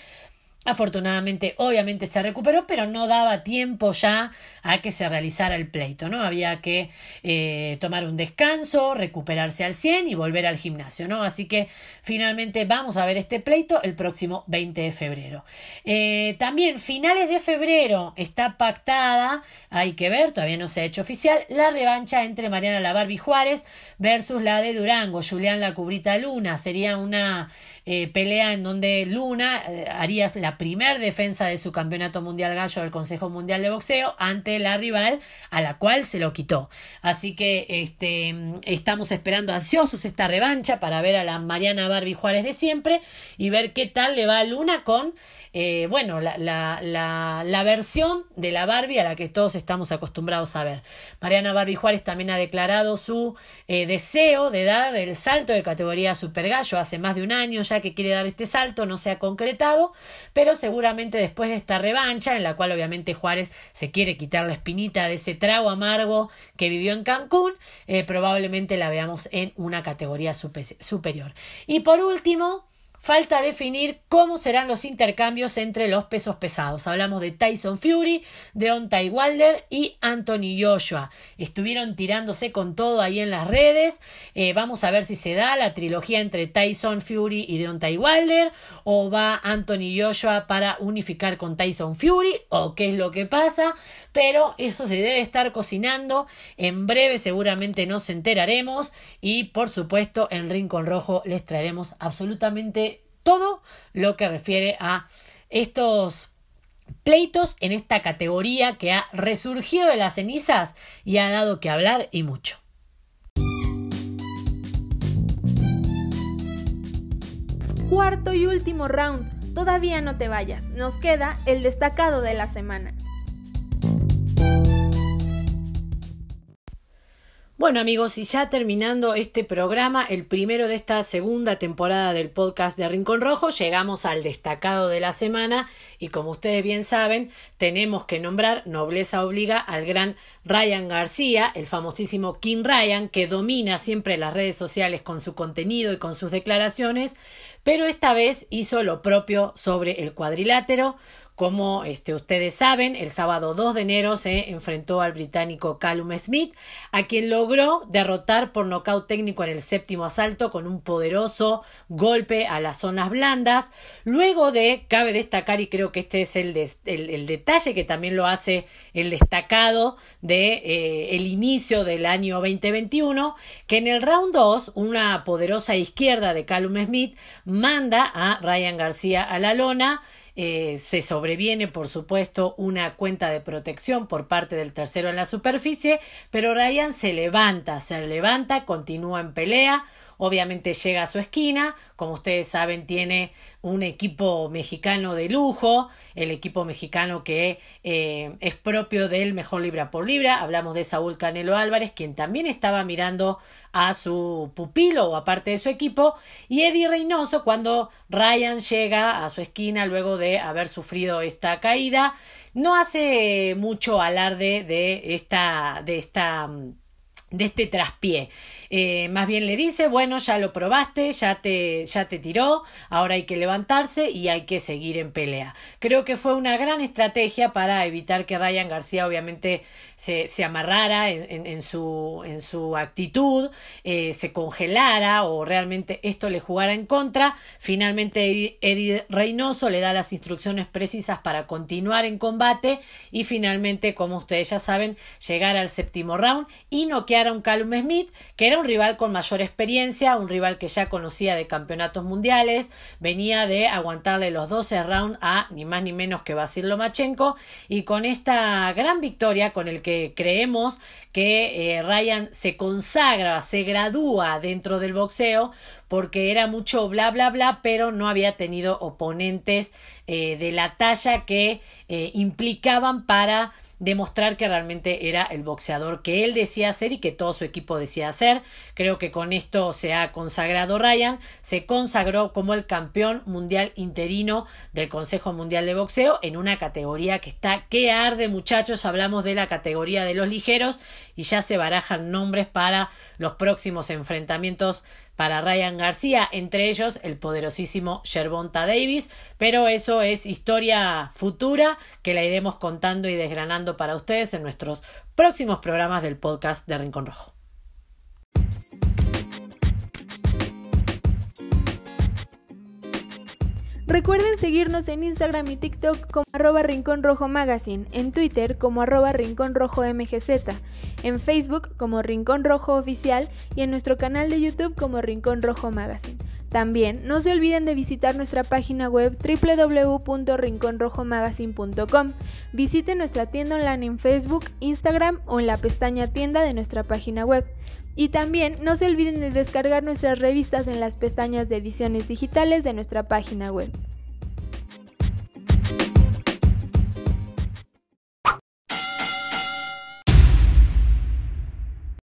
Afortunadamente, obviamente se recuperó, pero no daba tiempo ya a que se realizara el pleito, ¿no? Había que eh, tomar un descanso, recuperarse al 100 y volver al gimnasio, ¿no? Así que finalmente vamos a ver este pleito el próximo 20 de febrero. Eh, también, finales de febrero está pactada, hay que ver, todavía no se ha hecho oficial, la revancha entre Mariana La Barbie Juárez versus la de Durango, Julián La Cubrita Luna. Sería una eh, pelea en donde Luna haría la primer defensa de su campeonato mundial gallo del Consejo Mundial de Boxeo ante la rival a la cual se lo quitó. Así que este, estamos esperando ansiosos esta revancha para ver a la Mariana Barbie Juárez de siempre y ver qué tal le va a Luna con eh, bueno, la, la, la, la, versión de la Barbie a la que todos estamos acostumbrados a ver. Mariana Barbie Juárez también ha declarado su eh, deseo de dar el salto de categoría Super Gallo hace más de un año ya que quiere dar este salto, no se ha concretado, pero seguramente después de esta revancha, en la cual obviamente Juárez se quiere quitar la espinita de ese trago amargo que vivió en Cancún, eh, probablemente la veamos en una categoría superior. Y por último, Falta definir cómo serán los intercambios entre los pesos pesados. Hablamos de Tyson Fury, Deontay Wilder y Anthony Joshua. Estuvieron tirándose con todo ahí en las redes. Eh, vamos a ver si se da la trilogía entre Tyson Fury y Deontay Wilder o va Anthony Joshua para unificar con Tyson Fury o qué es lo que pasa. Pero eso se debe estar cocinando. En breve seguramente nos enteraremos y por supuesto en Rincón Rojo les traeremos absolutamente todo lo que refiere a estos pleitos en esta categoría que ha resurgido de las cenizas y ha dado que hablar y mucho. Cuarto y último round. Todavía no te vayas. Nos queda el destacado de la semana. Bueno amigos, y ya terminando este programa, el primero de esta segunda temporada del podcast de Rincón Rojo, llegamos al destacado de la semana y como ustedes bien saben, tenemos que nombrar, nobleza obliga, al gran Ryan García, el famosísimo King Ryan, que domina siempre las redes sociales con su contenido y con sus declaraciones, pero esta vez hizo lo propio sobre el cuadrilátero, como este, ustedes saben, el sábado 2 de enero se enfrentó al británico Callum Smith, a quien logró derrotar por nocaut técnico en el séptimo asalto con un poderoso golpe a las zonas blandas. Luego de, cabe destacar, y creo que este es el, el, detalle que también lo hace el destacado de eh, el inicio del año 2021, que en el round 2, una poderosa izquierda de Callum Smith manda a Ryan García a la lona eh, se sobreviene, por supuesto, una cuenta de protección por parte del tercero en la superficie, pero Ryan se levanta, se levanta, continúa en pelea, obviamente llega a su esquina, como ustedes saben tiene un equipo mexicano de lujo, el equipo mexicano que eh, es propio del mejor libra por libra, hablamos de Saúl Canelo Álvarez, quien también estaba mirando a su pupilo o aparte de su equipo, y Eddie Reynoso cuando Ryan llega a su esquina luego de haber sufrido esta caída, no hace mucho alarde de esta, de esta de este traspié. Eh, más bien le dice, bueno, ya lo probaste, ya te, ya te tiró, ahora hay que levantarse y hay que seguir en pelea. Creo que fue una gran estrategia para evitar que Ryan García obviamente se, se amarrara en, en, su, en su actitud, eh, se congelara o realmente esto le jugara en contra. Finalmente Eddie Reynoso le da las instrucciones precisas para continuar en combate y finalmente, como ustedes ya saben, llegar al séptimo round y noquear a un Callum Smith, que era un rival con mayor experiencia, un rival que ya conocía de campeonatos mundiales, venía de aguantarle los 12 rounds a ni más ni menos que Basil Lomachenko y con esta gran victoria con el que creemos que eh, Ryan se consagra, se gradúa dentro del boxeo porque era mucho bla bla bla, pero no había tenido oponentes eh, de la talla que eh, implicaban para demostrar que realmente era el boxeador que él decía ser y que todo su equipo decía ser. Creo que con esto se ha consagrado Ryan, se consagró como el campeón mundial interino del Consejo Mundial de Boxeo en una categoría que está que arde muchachos, hablamos de la categoría de los ligeros y ya se barajan nombres para los próximos enfrentamientos para Ryan García, entre ellos el poderosísimo Gervonta Davis, pero eso es historia futura que la iremos contando y desgranando para ustedes en nuestros próximos programas del podcast de Rincón Rojo. Recuerden seguirnos en Instagram y TikTok como arroba Rincón Rojo Magazine, en Twitter como arroba Rincón Rojo MGZ, en Facebook como Rincón Rojo Oficial y en nuestro canal de YouTube como Rincón Rojo Magazine. También no se olviden de visitar nuestra página web www.rinconrojomagazine.com. Visiten nuestra tienda online en Facebook, Instagram o en la pestaña tienda de nuestra página web. Y también no se olviden de descargar nuestras revistas en las pestañas de ediciones digitales de nuestra página web.